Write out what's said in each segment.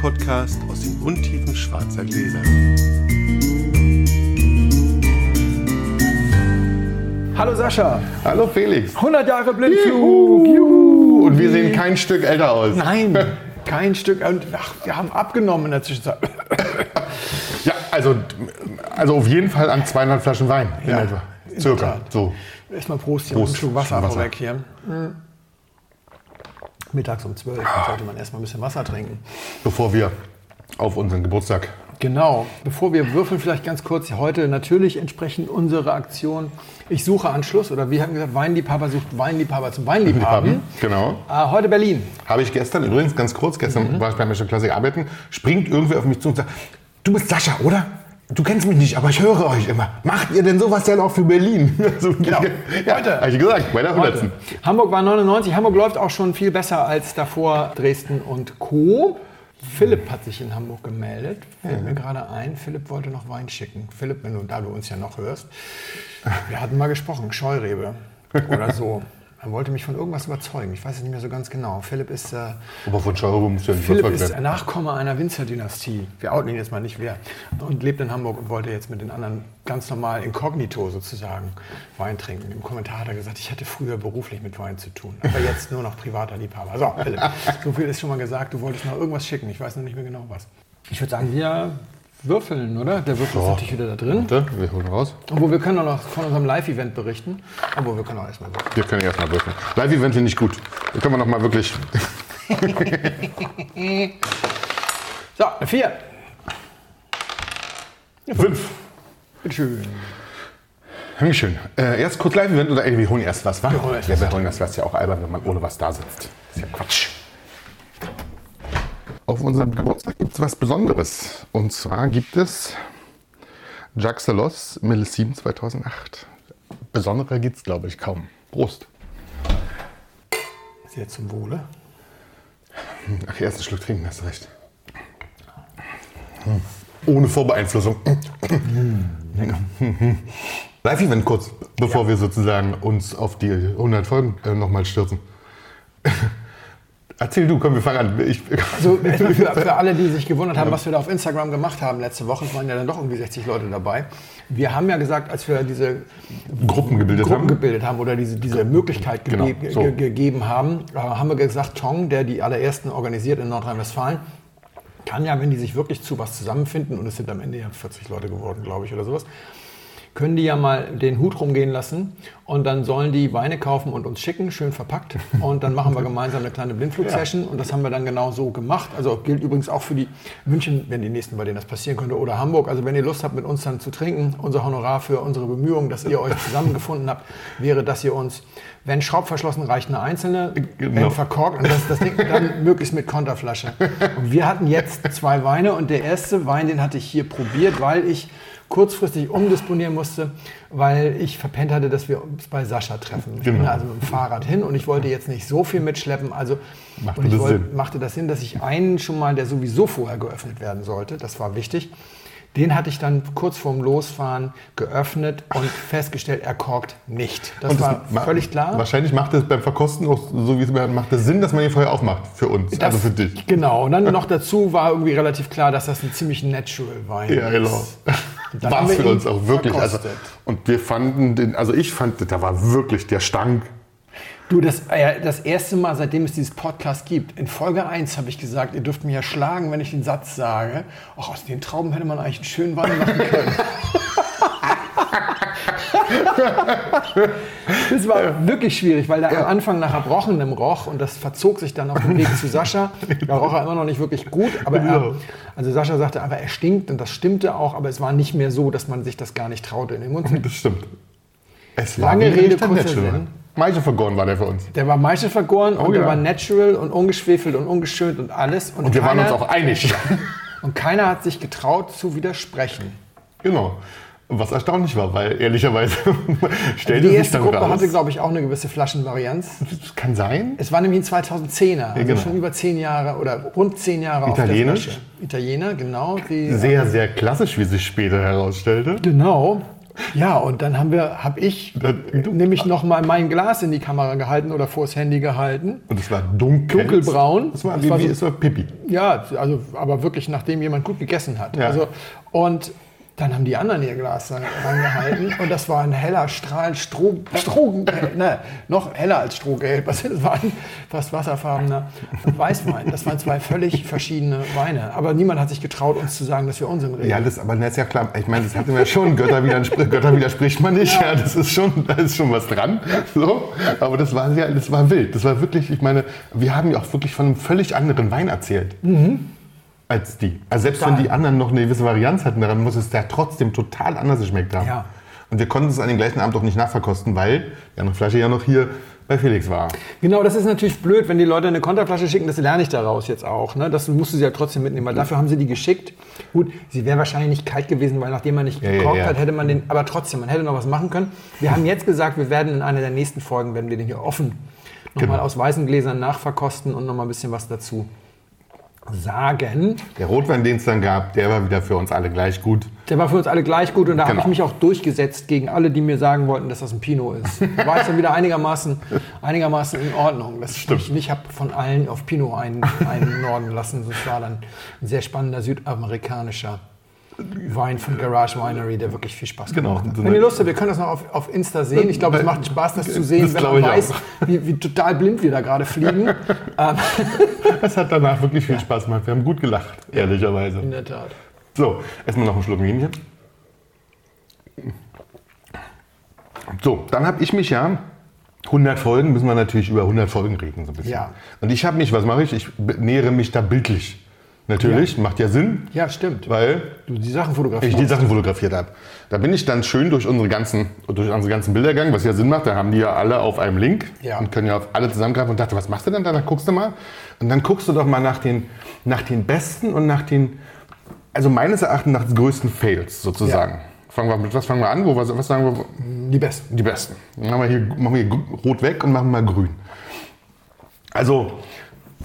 Podcast aus den Untiefen schwarzer Gläser. Hallo Sascha. Hallo Felix. 100 Jahre Blindflug. Juhu. Und wir sehen kein Stück älter aus. Nein, kein Stück. Und ach, wir haben abgenommen in der Zwischenzeit. Ja, also, also auf jeden Fall an 200 Flaschen Wein in Ja, etwa. in Circa. der Tat. So. Erstmal Prost hier. Prost. Ein Schluck Wasser, Wasser. vorweg hier. Mhm. Mittags um 12 Uhr sollte man erstmal ein bisschen Wasser trinken. Bevor wir auf unseren Geburtstag. Genau. Bevor wir würfeln, vielleicht ganz kurz. Heute natürlich entsprechend unsere Aktion. Ich suche Anschluss oder wir haben gesagt, Weinliebhaber sucht Weinliebhaber zum Weinliebhaben. Genau. Äh, heute Berlin. Habe ich gestern, übrigens ganz kurz, gestern Mhm. war ich bei Michelin Classic arbeiten, springt irgendwer auf mich zu und sagt, du bist Sascha, oder? Du kennst mich nicht, aber ich höre euch immer. Macht ihr denn sowas denn auch für Berlin? Also, Genau. Ja, Heute. Habe ich gesagt, bei der Heute. 100. Hamburg war 99. Hamburg läuft auch schon viel besser als davor Dresden und Co. Philipp hat sich in Hamburg gemeldet. Fällt mir gerade ein, Philipp wollte noch Wein schicken. Philipp, wenn du, da du uns ja noch hörst, wir hatten mal gesprochen, Scheurebe oder so. Er wollte mich von irgendwas überzeugen. Ich weiß es nicht mehr so ganz genau. Philipp ist, äh, Aber von Schauer muss ja nicht Philipp ist werden. Nachkomme einer Winzerdynastie. Wir outen ihn jetzt mal nicht wer. Und lebt in Hamburg und wollte jetzt mit den anderen ganz normal inkognito sozusagen Wein trinken. Im Kommentar hat er gesagt, ich hätte früher beruflich mit Wein zu tun, aber jetzt nur noch privater Liebhaber. So, Philipp, so viel ist schon mal gesagt. Du wolltest noch irgendwas schicken. Ich weiß noch nicht mehr genau was. Ich würde sagen, wir würfeln, oder? Der Würfel ist natürlich wieder da drin. Warte, wir holen raus. Obwohl, wir können auch noch von unserem Live-Event berichten. Aber wir können auch erstmal würfeln. Wir können erstmal würfeln. Live-Event finde ich gut. Da können wir noch mal wirklich. So, eine vier. Fünf. Bitteschön. Dankeschön. Äh, erst kurz Live-Event oder ey, wir holen erst was, wa? Wir holen erst wir holen das was ja auch albern, wenn man ohne was da sitzt. Das ist ja Quatsch. Auf unserem Geburtstag gibt es was Besonderes. Und zwar gibt es Jacques Salos Millesime 2008. Besonderer gibt es, glaube ich, kaum. Prost. Sehr zum Wohle. Ach, erst einen Schluck trinken, hast du recht. Hm. Ohne Vorbeeinflussung. Live-Event kurz, bevor wir sozusagen uns auf die 100 Folgen äh, nochmal stürzen. Erzähl du, komm, wir fangen an. Ich, Also für, für alle, die sich gewundert haben, was wir da auf Instagram gemacht haben letzte Woche, es waren ja dann doch irgendwie 60 Leute dabei. Wir haben ja gesagt, als wir diese Gruppen gebildet Gruppen haben. gebildet haben oder diese, diese Möglichkeit Genau, so. ge gegeben haben, äh, haben wir gesagt, Tong, der die allerersten organisiert in Nordrhein-Westfalen, kann ja, wenn die sich wirklich zu was zusammenfinden, und es sind am Ende ja 40 Leute geworden, glaube ich, oder sowas, können die ja mal den Hut rumgehen lassen und dann sollen die Weine kaufen und uns schicken, schön verpackt. Und dann machen wir gemeinsam eine kleine Blindflug-Session und das haben wir dann genau so gemacht. Also gilt übrigens auch für die München, wenn die nächsten, bei denen das passieren könnte, oder Hamburg. Also wenn ihr Lust habt, mit uns dann zu trinken, unser Honorar für unsere Bemühungen, dass ihr euch zusammengefunden habt, wäre, dass ihr uns, wenn schraubverschlossen reicht, eine einzelne, wenn Genau. verkorkt und das, das Ding dann möglichst mit Konterflasche. Und wir hatten jetzt zwei Weine und der erste Wein, den hatte ich hier probiert, weil ich kurzfristig umdisponieren musste, weil ich verpennt hatte, dass wir uns bei Sascha treffen. Ich bin Genau. also mit dem Fahrrad hin und ich wollte jetzt nicht so viel mitschleppen. Also Machte und ich das wollte, Sinn? machte das Sinn, dass ich einen schon mal, der sowieso vorher geöffnet werden sollte, das war wichtig, den hatte ich dann kurz vorm Losfahren geöffnet und festgestellt, er korkt nicht. Das, das war völlig klar. Wahrscheinlich macht es beim Verkosten auch so, wie es mir macht, es Sinn, dass man ihn vorher aufmacht. Für uns, also für dich. Genau. Und dann noch dazu war irgendwie relativ klar, dass das ein ziemlich natural Wein Ja, genau. ist. Und dann War für uns auch wirklich. Also, und wir fanden den, also ich fand, da war wirklich der Stank. Du, das, äh, das erste Mal, seitdem es dieses Podcast gibt, in Folge 1 habe ich gesagt, ihr dürft mich ja schlagen, wenn ich den Satz sage. Ach, aus den Trauben hätte man eigentlich einen schönen Wein machen können. das war wirklich schwierig, weil der am Anfang nach Erbrochenem roch und das verzog sich dann auf dem Weg zu Sascha. Da roch er immer noch nicht wirklich gut, aber er, Genau. also Sascha sagte einfach, er stinkt und das stimmte auch, aber es war nicht mehr so, dass man sich das gar nicht traute in den Mund. Das stimmt. Es Lange ein Rede, kurzer. Sinn. Meiche vergoren war der für uns. Der war Maische vergoren und der ja. war natural und ungeschwefelt und ungeschönt und alles. Und wir waren uns keiner- auch einig. Und keiner hat sich getraut zu widersprechen. genau. Was erstaunlich war, weil ehrlicherweise stellte Die erste Gruppe raus. hatte, glaube ich, auch eine gewisse Flaschenvarianz. das kann sein. Es war nämlich ein 2010er, also genau. schon über zehn Jahre oder rund zehn Jahre Italienisch? auf der Flasche. Italiener, genau. Sehr, sehr klassisch, wie sich später herausstellte. Genau. Ja, und dann haben wir, habe ich nämlich noch mal mein Glas in die Kamera gehalten oder vors Handy gehalten. Und es war dunkel. Dunkelbraun. Das war, Das wie, war wie so- es war Pipi. Ja, also aber wirklich nachdem jemand gut gegessen hat. Ja. Also, und dann haben die anderen ihr Glas da reingehalten und das war ein heller Strahl Stroh, Strohgelb, ne, noch heller als Strohgelb. Also das war ein fast wasserfarbener Weißwein. Das waren zwei völlig verschiedene Weine. Aber niemand hat sich getraut, uns zu sagen, dass wir Unsinn reden. Ja, das, aber das ist ja klar. Ich meine, das hatten wir schon. Götter, widerspr Götter widerspricht man nicht. Ja. das ist schon, da ist schon was dran. So. Aber das war sehr, das war wild. Das war wirklich, ich meine, wir haben ja auch wirklich von einem völlig anderen Wein erzählt. Als die. Also selbst wenn Total. die anderen noch eine gewisse Varianz hatten, daran muss es ja trotzdem total anders geschmeckt haben. Ja. Und wir konnten es an dem gleichen Abend auch nicht nachverkosten, weil die andere Flasche ja noch hier bei Felix war. Genau, das ist natürlich blöd, wenn die Leute eine Konterflasche schicken, das lerne ich daraus jetzt auch. Ne? Das musst du sie ja trotzdem mitnehmen, weil dafür haben sie die geschickt. Gut, sie wäre wahrscheinlich nicht kalt gewesen, weil nachdem man nicht Ja, ja, ja. hat, hätte man den, aber trotzdem, man hätte noch was machen können. Wir haben jetzt gesagt, wir werden in einer der nächsten Folgen, werden wir den hier offen nochmal Genau. aus weißen Gläsern nachverkosten und nochmal ein bisschen was dazu sagen. Der Rotwein, den es dann gab, der war wieder für uns alle gleich gut. Der war für uns alle gleich gut und da habe Genau. ich mich auch durchgesetzt gegen alle, die mir sagen wollten, dass das ein Pinot ist. Da war ich dann wieder einigermaßen, einigermaßen in Ordnung. Das Stimmt. Ich, ich habe von allen auf Pinot ein, einnorden lassen. Das war dann ein sehr spannender südamerikanischer Wein von Garage Winery, der wirklich viel Spaß Genau. gemacht hat. Wenn ihr Lust habt, wir können das noch auf, auf Insta sehen. Ich glaube, es macht Spaß, das zu sehen, Das wenn man weiß, wie, wie total blind wir da gerade fliegen. ähm, Es hat danach wirklich viel Spaß gemacht. Wir haben gut gelacht, ehrlicherweise. in der Tat. So, erstmal noch einen Schluck hier. So, dann habe ich mich ja, 100 Folgen, müssen wir natürlich über 100 Folgen reden, so ein bisschen. Ja. Und ich habe mich, was mache ich? Ich nähere mich da bildlich. Natürlich, macht ja Sinn, Ja, stimmt. weil Du die Sachen ich fotografierst. die Sachen fotografiert habe. Da bin ich dann schön durch unsere ganzen, durch unsere ganzen Bilder gegangen, was ja Sinn macht. Da haben die ja alle auf einem Link Ja. und können ja auf alle zusammengreifen und dachte, was machst du denn da? Dann guckst du mal. Und dann guckst du doch mal nach den, nach den besten und nach den, also meines Erachtens nach den größten Fails sozusagen. Fangen wir mit was fangen wir an? Wo, was, was sagen wir? die besten. Die besten. Dann machen wir hier, machen wir hier rot weg und machen mal grün. Also,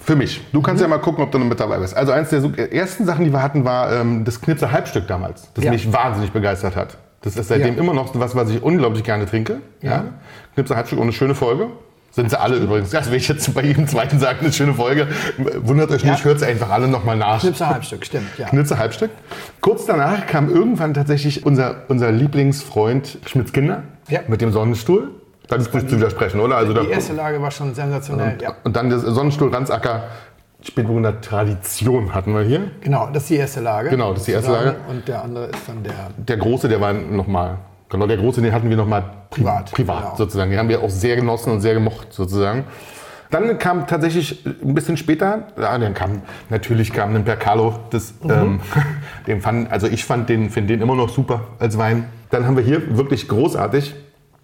für mich. Du kannst ja mal gucken, ob du noch mit dabei bist. Also, eins der so- ersten Sachen, die wir hatten, war ähm, das Knipser Halbstück damals, das Ja. mich wahnsinnig begeistert hat. Das ist seitdem Ja. immer noch was, was ich unglaublich gerne trinke. Ja. Knipser Halbstück und eine schöne Folge. Sind sie alle übrigens. Das will ich jetzt bei jedem zweiten sagen, eine schöne Folge. Wundert euch nicht, Ja. hört sie einfach alle nochmal nach. Schnipser Halbstück, stimmt. Ja. Knitze Halbstück. Kurz danach kam irgendwann tatsächlich unser, unser Lieblingsfreund Schmitz Kinder Ja. mit dem Sonnenstuhl. Das ist nicht zu widersprechen, oder? Also Die da, erste Lage war schon sensationell. Ja. und dann der Sonnenstuhl Ranzacker Spätburgunder Tradition hatten wir hier. Genau, das ist die erste Lage. Genau, das ist die erste. Lage. Und der andere ist dann der. Der große, der war nochmal, genau, der große, den hatten wir nochmal Privat, privat genau. sozusagen. Den haben wir auch sehr genossen und sehr gemocht sozusagen. Dann kam tatsächlich ein bisschen später, ja, dann kam, natürlich kam ein Percalo, das, Mhm. ähm, den fand, also ich fand den, finde den immer noch super als Wein. Dann haben wir hier wirklich großartig,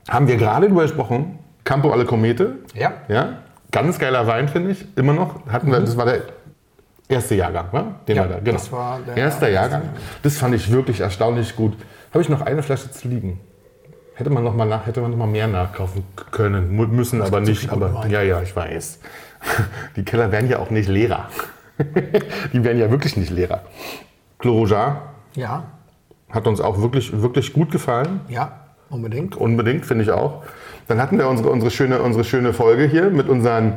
haben wir gerade drüber gesprochen, Campo alle Comete. Ja. Ja, ganz geiler Wein, finde ich, immer noch. Hatten wir, das war der erste Jahrgang, wa? Den Mhm. Ja, wir da, genau. das war der Erster erste Jahrgang. Das fand ich wirklich erstaunlich gut. Habe ich noch eine Flasche zu liegen? Hätte man noch mal, nach, hätte man noch mal mehr nachkaufen können, müssen aber gibt so nicht. Aber Wein. ja, ja, ich weiß. Die Keller werden ja auch nicht leerer. Die werden ja wirklich nicht leerer. Chlorojar Ja, hat uns auch wirklich, wirklich gut gefallen. ja, unbedingt. Unbedingt, finde ich auch. Dann hatten wir unsere, unsere, schöne, unsere schöne Folge hier mit unseren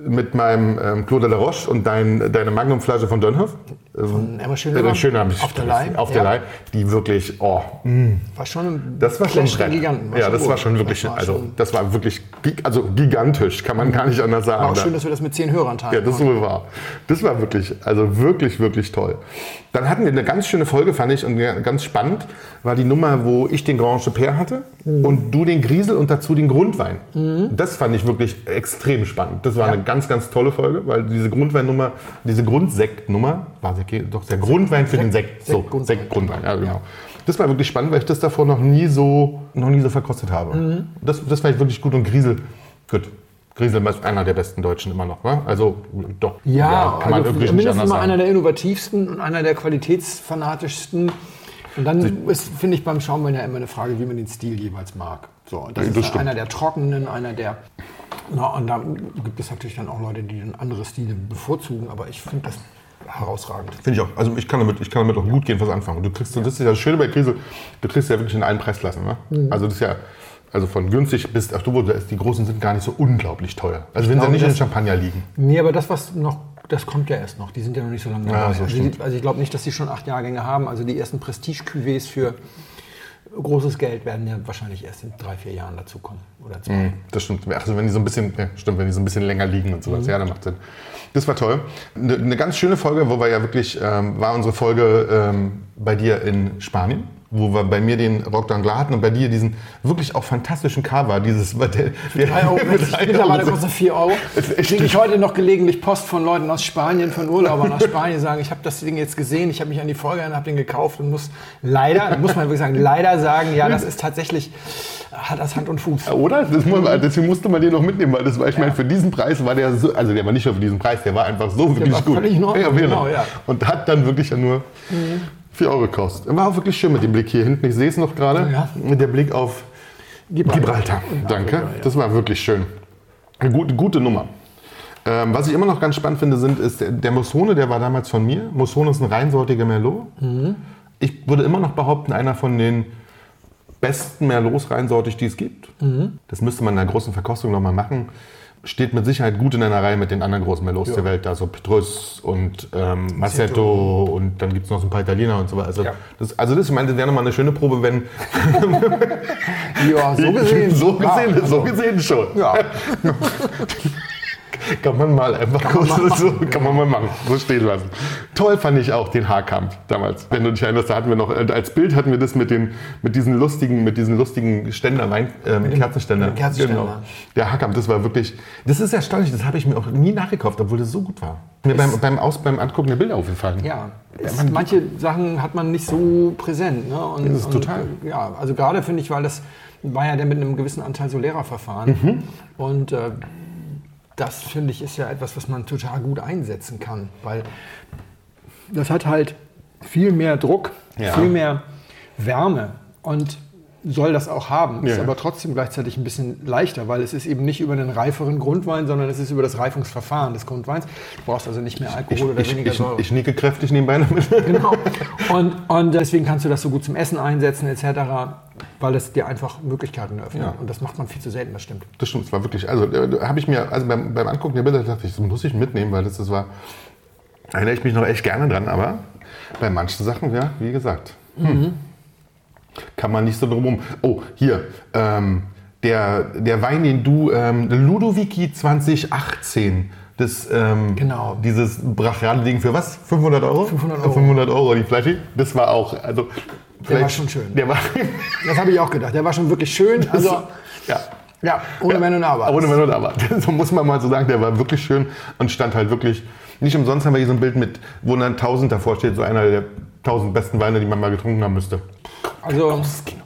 mit meinem ähm, Claude de la Roche und dein, deine Magnumflasche von Dönhoff. Von Emma Äh, Schönemann. Schöne habe ich Auf der Leih. Auf der ja. Leih. Die wirklich, oh, War schon ein das war schon Brett. Giganten. ja, das gut. war schon wirklich, Das war also schon- das war wirklich, also gigantisch, kann man gar nicht anders sagen. war auch schön, dass wir das mit zehn Hörern teilen. ja, das wohl wahr. Das war wirklich, also wirklich, wirklich toll. Dann hatten wir eine ganz schöne Folge, fand ich, und ja, ganz spannend, war die Nummer, wo ich den Grand Chaper hatte und du den Griesel und dazu den Grundwein. Das fand ich wirklich extrem spannend. Das war eine ganz, ganz tolle Folge, weil diese Grundweinnummer, diese Grundsektnummer, war der, doch der Grundwein für den Sekt. So, Sekt, Grundwein. Sekt, Grundwein, ja, genau. Das war wirklich spannend, weil ich das davor noch nie so, noch nie so verkostet habe. Das, das fand ich wirklich gut und Griesel, gut. Griesel ist einer der besten Deutschen immer noch, wa? Also doch. Ja, kann man also wirklich nicht anders mal einer sagen. der innovativsten und einer der qualitätsfanatischsten. Und dann ist, finde ich, beim Schaumwein ja immer eine Frage, wie man den Stil jeweils mag. So, das Ja, ist das dann stimmt. einer der trockenen, einer der. Na, und da gibt es natürlich dann auch Leute, die dann andere Stile bevorzugen, aber ich finde das herausragend. Finde ich auch. Also ich kann, damit, ich kann damit auch gut gehen was anfangen. Du kriegst, das ist ja das Schöne bei Krise, du kriegst ja wirklich in allen Preisklassen. Ne? Mhm. Also das ist ja, also von günstig bis, ach du, die großen sind gar nicht so unglaublich teuer. Also wenn sie nicht in das- Champagner liegen. Nee, aber das, was noch, das kommt ja erst noch. Die sind ja noch nicht so lange dabei. Ja, so also, die, also ich glaube nicht, dass die schon acht Jahrgänge haben. Also die ersten Prestige-Cuvées für großes Geld werden ja wahrscheinlich erst in drei, vier Jahren dazukommen. Oder zwei. Das stimmt. Also wenn die so ein bisschen, ja, stimmt, wenn die so ein bisschen länger liegen und sowas, ja, dann macht Sinn. Das war toll. Eine, eine ganz schöne Folge, wo wir ja wirklich, ähm, war unsere Folge ähm, bei dir in Spanien, wo wir bei mir den Rock d'Anglas hatten und bei dir diesen wirklich auch fantastischen Cover, dieses, der, der, Drei Euro, mittlerweile kostet vier Euro. Kriege ich heute noch gelegentlich Post von Leuten aus Spanien, von Urlaubern aus Spanien, sagen, ich habe das Ding jetzt gesehen, ich habe mich an die Folge erinnert, habe den gekauft und muss leider, muss man wirklich sagen, leider sagen, ja, das ist tatsächlich, hat das Hand und Fuß. Oder? Das muss man, deswegen musste man den noch mitnehmen, weil das war, ich meine, für diesen Preis war der so, also der war nicht nur für diesen Preis, der war einfach so wirklich gut. Ordnung, genau. genau, ja. Und hat dann wirklich ja nur 4 Euro gekostet. War auch wirklich schön mit dem Blick hier hinten. Ich sehe es noch gerade. Ja. Mit der Blick auf Gibraltar. Gibraltar. Danke. Afrika, ja. Das war wirklich schön. Eine gute, gute Nummer. Ähm, was ich immer noch ganz spannend finde, sind, ist der, der Mussone, der war damals von mir. Mussone ist ein reinsortiger Merlot. Mhm. Ich würde immer noch behaupten, einer von den besten Merlots reinsortig, die es gibt. Mhm. Das müsste man in einer großen Verkostung nochmal machen. Steht mit Sicherheit gut in einer Reihe mit den anderen großen Merlots der Welt, also Petrus und ähm, Massetto und dann gibt es noch so ein paar Italiener und so weiter. Also, Ja. das, also das, ich meine, das wäre nochmal eine schöne Probe, wenn Ja, so gesehen. so gesehen, Ja, so gesehen schon. Ja. Kann man mal einfach kurz man mal so, kann man mal machen, so stehen lassen. Toll fand ich auch den Haarkampf damals. Wenn du dich erinnerst, da hatten wir noch, äh, als Bild hatten wir das mit, den, mit diesen lustigen, mit diesen lustigen Ständer, Wein, Kerzenständer. mit dem Kerzenständer. Genau. Der Haarkampf, das war wirklich, das ist erstaunlich, das habe ich mir auch nie nachgekauft, obwohl das so gut war. Mir beim, beim, Aus, beim Angucken der Bilder aufgefallen. Ja, es, manche Sachen hat man nicht so präsent. Ne? Und, Das ist total. Und, ja, also gerade finde ich, weil das war ja der mit einem gewissen Anteil Solera-Verfahren. Mhm. Und äh, das finde ich ist ja etwas, was man total gut einsetzen kann, weil das hat halt viel mehr Druck, Ja. viel mehr Wärme und soll das auch haben. Ist Ja. aber trotzdem gleichzeitig ein bisschen leichter, weil es ist eben nicht über einen reiferen Grundwein, sondern es ist über das Reifungsverfahren des Grundweins. Du brauchst also nicht mehr Alkohol Ich, oder ich, weniger ich, Säure. ich nicke kräftig nebenbei damit. Genau. Und, und deswegen kannst du das so gut zum Essen einsetzen etc., weil es dir einfach Möglichkeiten öffnet. Ja. Und das macht man viel zu selten, das stimmt. Das stimmt, es war wirklich, also äh, habe ich mir, also beim, beim Angucken der Bilder dachte ich, das muss ich mitnehmen, weil das, das war, erinnere ich mich noch echt gerne dran, aber bei manchen Sachen, ja, wie gesagt, hm, kann man nicht so drum rum. Oh, hier, ähm, der, der Wein, den du, ähm, Ludovici 2018, das, ähm, Genau. dieses brachiale Ding für was? 500 Euro? 500 Euro. 500 Euro die Flasche, das war auch, also, Der war schon schön. Der war, Das habe ich auch gedacht. Der war schon wirklich schön. Also, ja. ja, ohne Wenn und Aber. Ohne Wenn und Aber. So muss man mal so sagen, der war wirklich schön und stand halt wirklich. Nicht umsonst haben wir hier so ein Bild mit, wo dann 1000 davor steht, so einer der 1000 besten Weine, die man mal getrunken haben müsste. Also, Großes Kino.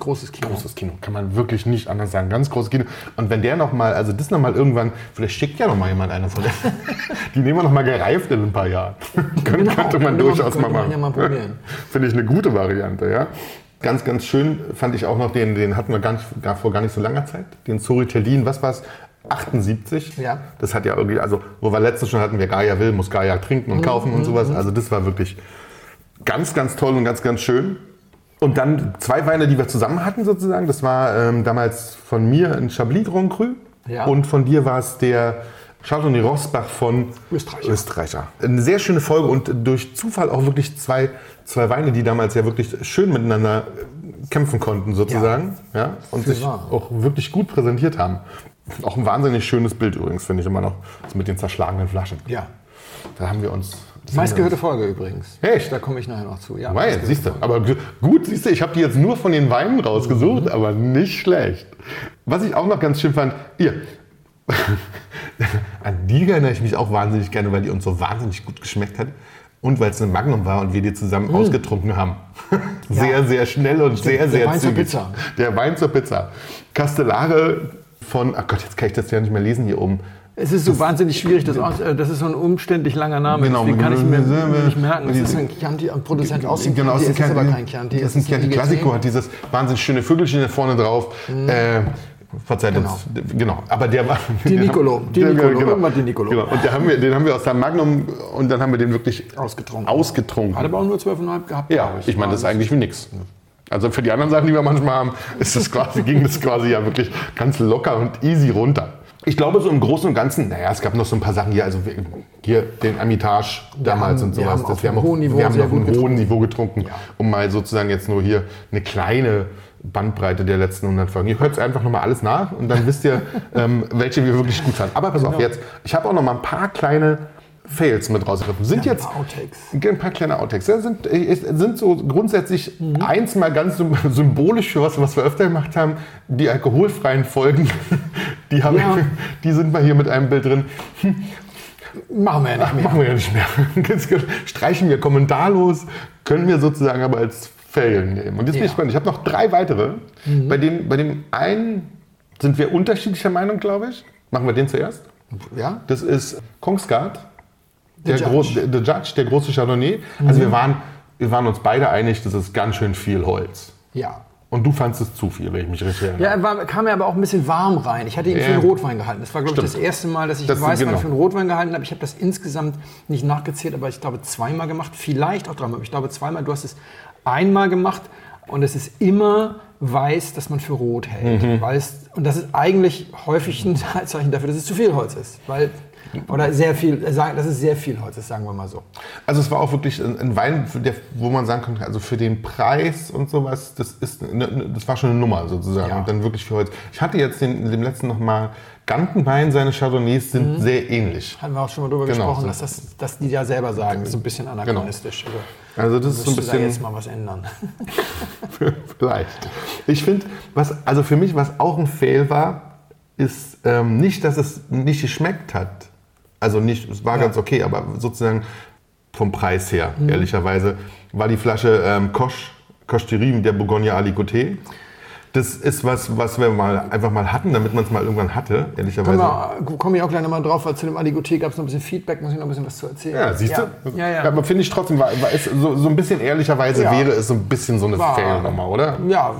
großes Kino. Großes Kino. Kann man wirklich nicht anders sagen. Ganz großes Kino. Und wenn der noch mal, also das noch mal irgendwann, vielleicht schickt ja noch mal jemand eine von der. Die nehmen wir noch mal gereift in ein paar Jahren. Kön Genau, könnte man durchaus könnte mal man machen. ja mal probieren. Finde ich eine gute Variante, ja. Ganz, ganz schön fand ich auch noch den, den hatten wir gar nicht, gar, vor gar nicht so langer Zeit. Den Soritellin, was war's? 78. Ja. Das hat ja irgendwie, also, wo wir letztens schon hatten, wer Gaia will, muss Gaia trinken und kaufen und sowas. Also, das war wirklich ganz, ganz toll und ganz, ganz schön. Und dann zwei Weine, die wir zusammen hatten sozusagen. Das war ähm, damals von mir ein Chablis Grand Cru. Ja. Und von dir war es der Chardonnay Rosbach von Österreicher. Österreicher. Eine sehr schöne Folge und durch Zufall auch wirklich zwei, zwei Weine, die damals ja wirklich schön miteinander äh, kämpfen konnten sozusagen. Ja. und Viel sich wahr. auch wirklich gut präsentiert haben. Auch ein wahnsinnig schönes Bild übrigens, finde ich immer noch. Das mit den zerschlagenen Flaschen. Ja. Da haben wir uns... Meistgehörte Folge übrigens. Echt? Da komme ich nachher noch zu. Ja, Weil, siehst du, aber gu- gut, siehst du, ich habe die jetzt nur von den Weinen rausgesucht, Mhm. aber nicht schlecht. Was ich auch noch ganz schön fand, ihr, an die erinnere ich mich auch wahnsinnig gerne, weil die uns so wahnsinnig gut geschmeckt hat und weil es eine Magnum war und wir die zusammen ausgetrunken haben. Sehr, Mhm. Ja. sehr schnell und sehr, der sehr Wein zur zügig. Pizza. Der Wein zur Pizza. Castellare von, ach Gott, jetzt kann ich das ja nicht mehr lesen hier oben. Es ist so wahnsinnig schwierig, das, aus, äh, das ist so ein umständlich langer Name. Genau, Deswegen kann ich mir nicht merken. Das mit- ist ein Chianti, ein Produzent aus dem Genau, Chianti. ist aber kein Chianti. Das ist ein Chianti. Classico, hat dieses wahnsinnig schöne Vögelchen da vorne drauf. Mhm. Äh, Verzeiht Genau. uns. Genau. Aber der war. Die Nicolo. Die der- Nicolo. Genau. Irgendwas die Nicolo. Genau. Und haben wir, den haben wir aus der Magnum und dann haben wir den wirklich Ausgetrunken. ausgetrunken. Hat aber auch nur 12,5 gehabt. Ja, glaub ich meine, das ist eigentlich wie nix. Also für die anderen Sachen, die wir manchmal haben, ist das quasi, ging das quasi ja wirklich ganz locker und easy runter. Ich glaube, so im Großen und Ganzen, naja, es gab noch so ein paar Sachen hier, also hier den Amitage damals haben- und wir sowas. haben auf wir einem auch- hohen Niveau wir haben auf einem hohen. Niveau getrunken, Ja. um mal sozusagen jetzt nur hier eine kleine Bandbreite der letzten 100 Folgen. Ihr hört es einfach nochmal alles nach und dann wisst ihr, ähm, welche wir wirklich gut fanden. Aber pass auf, jetzt, ich habe auch noch mal ein paar kleine Fails mit rausgegriffen. Sind Ja, ein jetzt paar Outtakes. ein paar kleine Outtakes. Das sind, äh, sind so grundsätzlich Mhm. eins mal ganz sym- symbolisch für was, was wir öfter gemacht haben. Die alkoholfreien Folgen, die, haben, Ja. die sind mal hier mit einem Bild drin. Machen wir ja nicht mehr. Machen wir ja nicht mehr. Streichen wir kommentarlos, können wir sozusagen aber als Fail nehmen. Und jetzt bin Ja. Mhm. ich gespannt. Ich habe noch drei weitere. Bei, dem, bei dem einen sind wir unterschiedlicher Meinung, glaube ich. Machen wir den zuerst. Ja? Das ist Kongsgard, der, Judge. Mhm. der, der Judge, der große Chardonnay. Also wir waren, wir waren uns beide einig, das ist ganz schön viel Holz. Ja. Und du fandst es zu viel, wenn ich mich richtig erinnere. Ja, war, kam mir aber auch ein bisschen warm rein. Ich hatte ihn für Ja. einen Rotwein gehalten. Das war, glaube ich, das erste Mal, dass ich Das- Weißwein genau. für einen Rotwein gehalten habe. Ich habe das insgesamt nicht nachgezählt, aber ich glaube zweimal gemacht. Vielleicht auch dreimal. Ich glaube zweimal. Du hast es einmal gemacht und es ist immer weiß, dass man für rot hält. Mhm. Weil es, und das ist eigentlich häufig ein Zeichen dafür, dass es zu viel Holz ist. Weil, oder sehr viel, dass es sehr viel Holz ist, sagen wir mal so. Also es war auch wirklich ein, ein Wein, der, wo man sagen konnte, also für den Preis und sowas, das, ist eine, das war schon eine Nummer sozusagen. Ja. Und dann wirklich für Holz. Ich hatte jetzt den, dem letzten nochmal, Gantenbein, seine Chardonnays sind sehr ähnlich. Hatten wir auch schon mal drüber Genau, gesprochen, so. dass, das, dass die ja selber sagen, das ist ein bisschen anachronistisch. Also das ist so ein müsste da jetzt bisschen, mal was ändern. vielleicht. Ich finde, was, also für mich, was auch ein Fail war, ist ähm, nicht, dass es nicht geschmeckt hat. Also nicht, es war Ja. ganz okay, aber sozusagen vom Preis her, ehrlicherweise, war die Flasche ähm, Koch, Koch Tirim der Bourgogne Alicoté. Das ist was, was wir mal einfach mal hatten, damit man es mal irgendwann hatte, ehrlicherweise. wir, komme ich auch gleich nochmal drauf, weil zu dem Aligoté gab es noch ein bisschen Feedback, muss ich noch ein bisschen was zu erzählen. Ja, siehst ja. du? Ja, ja. aber finde ich trotzdem, war, war so, so ein bisschen ehrlicherweise Ja. wäre es so ein bisschen so eine War- Fail-Nummer, oder? Ja,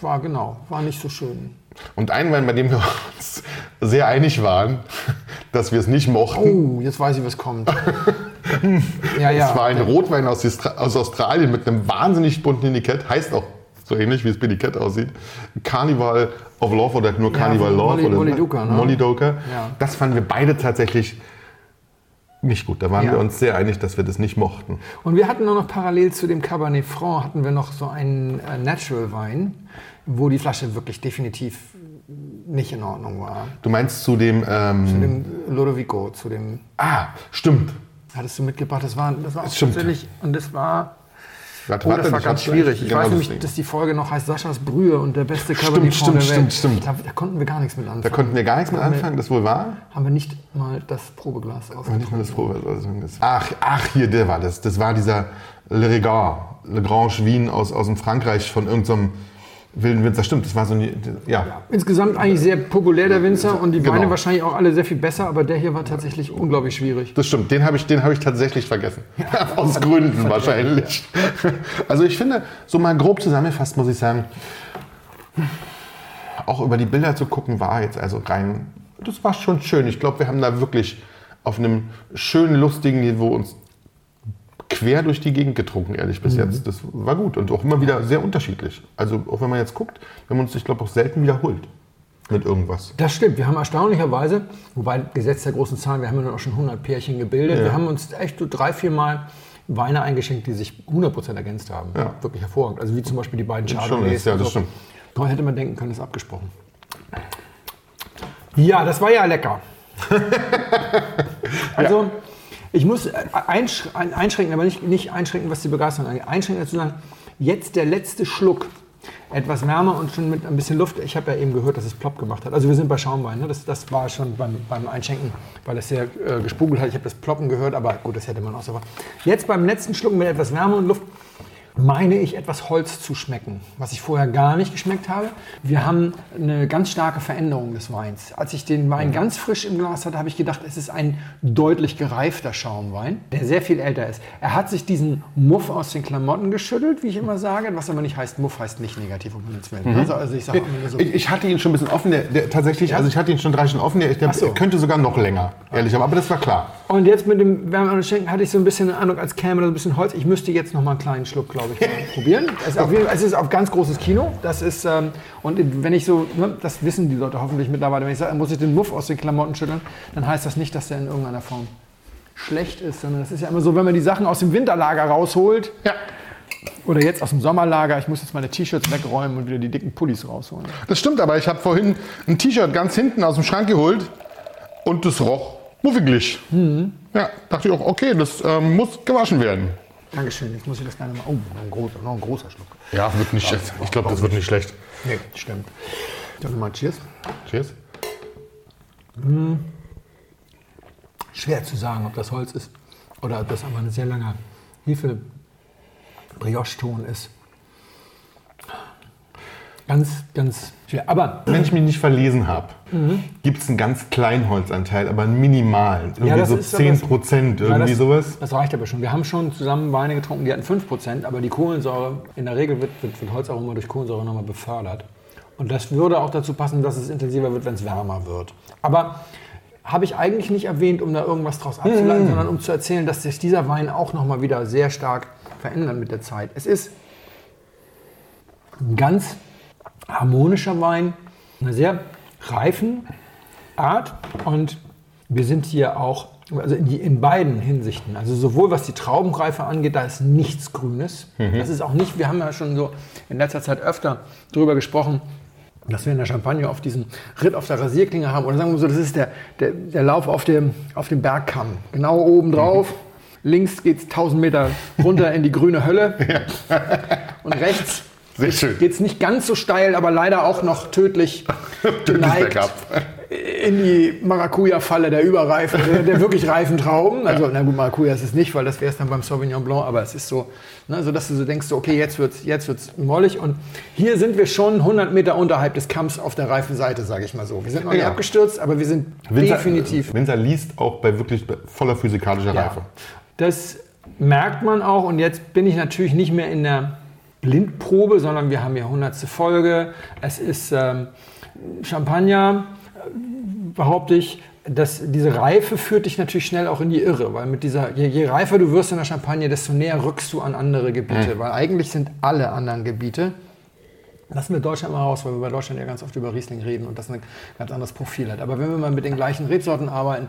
war genau, war nicht so schön. Und ein Wein, bei dem wir uns sehr einig waren, dass wir es nicht mochten, Oh, jetzt weiß ich, was kommt. ja, ja. es war ein Rotwein aus, aus Australien mit einem wahnsinnig bunten Etikett, heißt auch so ähnlich, wie das Etikett aussieht. Carnival of Love oder nur Carnival von Love. Molly- oder Molly Duca, ne? Molly. Ja. Das fanden wir beide tatsächlich nicht gut. Da waren Ja. wir uns sehr einig, dass wir das nicht mochten. Und wir hatten auch noch parallel zu dem Cabernet Franc hatten wir noch so einen äh, Natural Wein, wo die Flasche wirklich definitiv nicht in Ordnung war. Du meinst zu dem... Ähm, Zu dem Lodovico, zu dem ah, stimmt. hattest du mitgebracht. Das war, das war auch Stimmt. tatsächlich und das war Warte, Oh, das war ganz schwierig. Ich Genau weiß nämlich, dass die Folge noch heißt Saschas Brühe und der beste Cabernet Stimmt, Franc der stimmt, Welt. stimmt, stimmt. Da, da konnten wir gar nichts mit anfangen. Da konnten wir gar nichts mit anfangen, das wohl war. Haben wir nicht mal das Probeglas Nicht ausgetrunken. mal das Probe. das- Ach, ach, hier, der war das. Das war dieser Le Regard, Le Grange Wien aus, aus dem Frankreich von irgendeinem wilden Winzer. Stimmt, das war so ein, ja. Insgesamt eigentlich sehr populär, der Winzer. Und die Genau. Weine wahrscheinlich auch alle sehr viel besser. Aber der hier war tatsächlich unglaublich schwierig. Das stimmt, den habe ich, den hab ich tatsächlich vergessen. Aus Gründen wahrscheinlich. Also ich finde, so mal grob zusammengefasst muss ich sagen, auch über die Bilder zu gucken, war jetzt also rein, das war schon schön. Ich glaube, wir haben da wirklich auf einem schönen, lustigen Niveau uns quer durch die Gegend getrunken, ehrlich, bis jetzt. Das war gut und auch immer wieder sehr unterschiedlich. Also auch wenn man jetzt guckt, wir haben uns, ich glaube, auch selten wiederholt mit irgendwas. Das stimmt. Wir haben erstaunlicherweise, wobei Gesetz der großen Zahlen, wir haben ja nun auch schon 100 Pärchen gebildet. Ja. Wir haben uns echt so drei, vier Mal Weine eingeschenkt, die sich 100% ergänzt haben. Ja. Wirklich hervorragend. Also wie zum Beispiel die beiden Chardonnays. ja, das so. stimmt. Heute hätte man denken können, ist abgesprochen. Ja, das war ja lecker. also, ich muss äh, einsch ein- einschränken, aber nicht, nicht einschränken, was die Begeisterung angeht. Einschränken dazu sagen, jetzt der letzte Schluck. Etwas wärmer und schon mit ein bisschen Luft. Ich habe ja eben gehört, dass es plopp gemacht hat. Also wir sind bei Schaumwein. Ne? Das, das war schon beim, beim Einschenken, weil es sehr äh, gespugelt hat. Ich habe das Ploppen gehört, aber gut, das hätte man auch so. Jetzt beim letzten Schluck mit etwas Wärme und Luft meine ich, etwas Holz zu schmecken, was ich vorher gar nicht geschmeckt habe. Wir haben eine ganz starke Veränderung des Weins. Als ich den Wein ganz frisch im Glas hatte, habe ich gedacht, es ist ein deutlich gereifter Schaumwein, der sehr viel älter ist. Er hat sich diesen Muff aus den Klamotten geschüttelt, wie ich immer sage, was aber nicht heißt, Muff heißt nicht negativ, um Himmels Willen. Also, also ich sage immer nur so. Ich, ich hatte ihn schon ein bisschen offen, der, der, tatsächlich, also ich hatte ihn schon drei Stunden offen, der, der so. könnte sogar noch länger, ehrlich, aber, aber das war klar. Und jetzt mit dem Wärme Schenken hatte ich so ein bisschen den Eindruck, als käme da so ein bisschen Holz. Ich müsste jetzt noch mal einen kleinen Schluck, glaube ich, mal probieren. Es ist, auf es ist auf ganz großes Kino. Das ist, ähm, und wenn ich so, ne, das wissen die Leute hoffentlich mittlerweile, wenn ich sage, muss ich den Muff aus den Klamotten schütteln, dann heißt das nicht, dass der in irgendeiner Form schlecht ist, sondern das ist ja immer so, wenn man die Sachen aus dem Winterlager rausholt. Ja. Oder jetzt aus dem Sommerlager, ich muss jetzt meine T-Shirts wegräumen und wieder die dicken Pullis rausholen. Das stimmt, aber ich habe vorhin ein T-Shirt ganz hinten aus dem Schrank geholt und das roch muffiglich. Ja, dachte ich auch, okay, das ähm, muss gewaschen werden. Dankeschön, jetzt muss ich das gerne mal. Oh, noch ein großer, noch ein großer Schluck. Ja, wird nicht schlecht. Ich glaube, das wird nicht schlecht. Nee, stimmt. Dann mal Cheers. Cheers. Schwer zu sagen, ob das Holz ist oder ob das aber ein sehr langer Hefe Brioche-Ton ist. Ganz, ganz schwer. Aber Wenn ich mich nicht verlesen habe, gibt es einen ganz kleinen Holzanteil, aber einen minimalen. Irgendwie Ja, so ist aber- 10 Prozent, Ja, irgendwie das, sowas. Das reicht aber schon. Wir haben schon zusammen Weine getrunken, die hatten 5%, aber die Kohlensäure, in der Regel wird, wird, wird Holzaroma durch Kohlensäure nochmal befördert. Und das würde auch dazu passen, dass es intensiver wird, wenn es wärmer wird. Aber habe ich eigentlich nicht erwähnt, um da irgendwas draus abzuleiten, sondern um zu erzählen, dass sich dieser Wein auch nochmal wieder sehr stark verändert mit der Zeit. Es ist ein ganz harmonischer Wein, eine sehr reifen Art und wir sind hier auch, also in, die, in beiden Hinsichten, also sowohl was die Traubenreife angeht, da ist nichts Grünes. Das ist auch nicht, wir haben ja schon so in letzter Zeit öfter darüber gesprochen, dass wir in der Champagne auf diesen Ritt auf der Rasierklinge haben. Oder sagen wir so, das ist der, der, der Lauf auf dem, auf dem Bergkamm. Genau oben drauf. Links geht es 1000 Meter runter in die grüne Hölle. Und rechts Sehr schön. es nicht ganz so steil, aber leider auch noch tödlich bergab. in die Maracuja-Falle der Überreifen, der, der wirklich reifen Trauben. Also, na gut, Maracuja ist es nicht, weil das wäre es dann beim Sauvignon Blanc, aber es ist so, ne, so dass du so denkst, so, okay, jetzt wird es jetzt wird's mollig. Und hier sind wir schon 100 Meter unterhalb des Kamms auf der reifen Seite, sage ich mal so. Wir sind noch nicht Ja. abgestürzt, aber wir sind definitiv Winzer liest auch bei wirklich voller physikalischer Reife. das merkt man auch und jetzt bin ich natürlich nicht mehr in der Blindprobe, sondern wir haben hier 100. Folge. Es ist ähm, Champagner, äh, behaupte ich. Das, diese Reife führt dich natürlich schnell auch in die Irre, weil mit dieser, je, je reifer du wirst in der Champagne, desto näher rückst du an andere Gebiete, weil eigentlich sind alle anderen Gebiete Lassen wir Deutschland mal raus, weil wir bei Deutschland ja ganz oft über Riesling reden und das ein ganz anderes Profil hat. Aber wenn wir mal mit den gleichen Rebsorten arbeiten,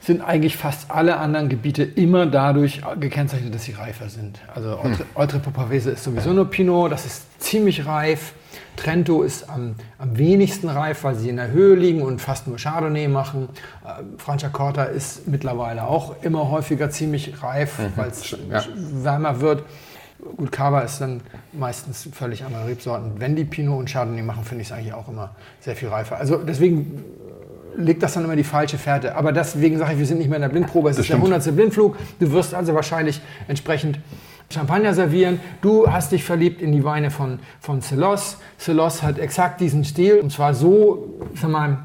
sind eigentlich fast alle anderen Gebiete immer dadurch gekennzeichnet, dass sie reifer sind. Also Eutre Pavese ist sowieso nur Pinot, das ist ziemlich reif. Trento ist am, am wenigsten reif, weil sie in der Höhe liegen und fast nur Chardonnay machen. Äh, Franciacorta ist mittlerweile auch immer häufiger ziemlich reif, weil es ja. wärmer wird. Gut, Cava ist dann meistens völlig andere Rebsorten. Wenn die Pinot und Chardonnay machen, finde ich es eigentlich auch immer sehr viel reifer. Also deswegen legt das dann immer die falsche Fährte. Aber deswegen sage ich, wir sind nicht mehr in der Blindprobe. Es ist stimmt. der 100. Blindflug. Du wirst also wahrscheinlich entsprechend Champagner servieren. Du hast dich verliebt in die Weine von, von Celos. Celos hat exakt diesen Stil. Und zwar so, sag mal,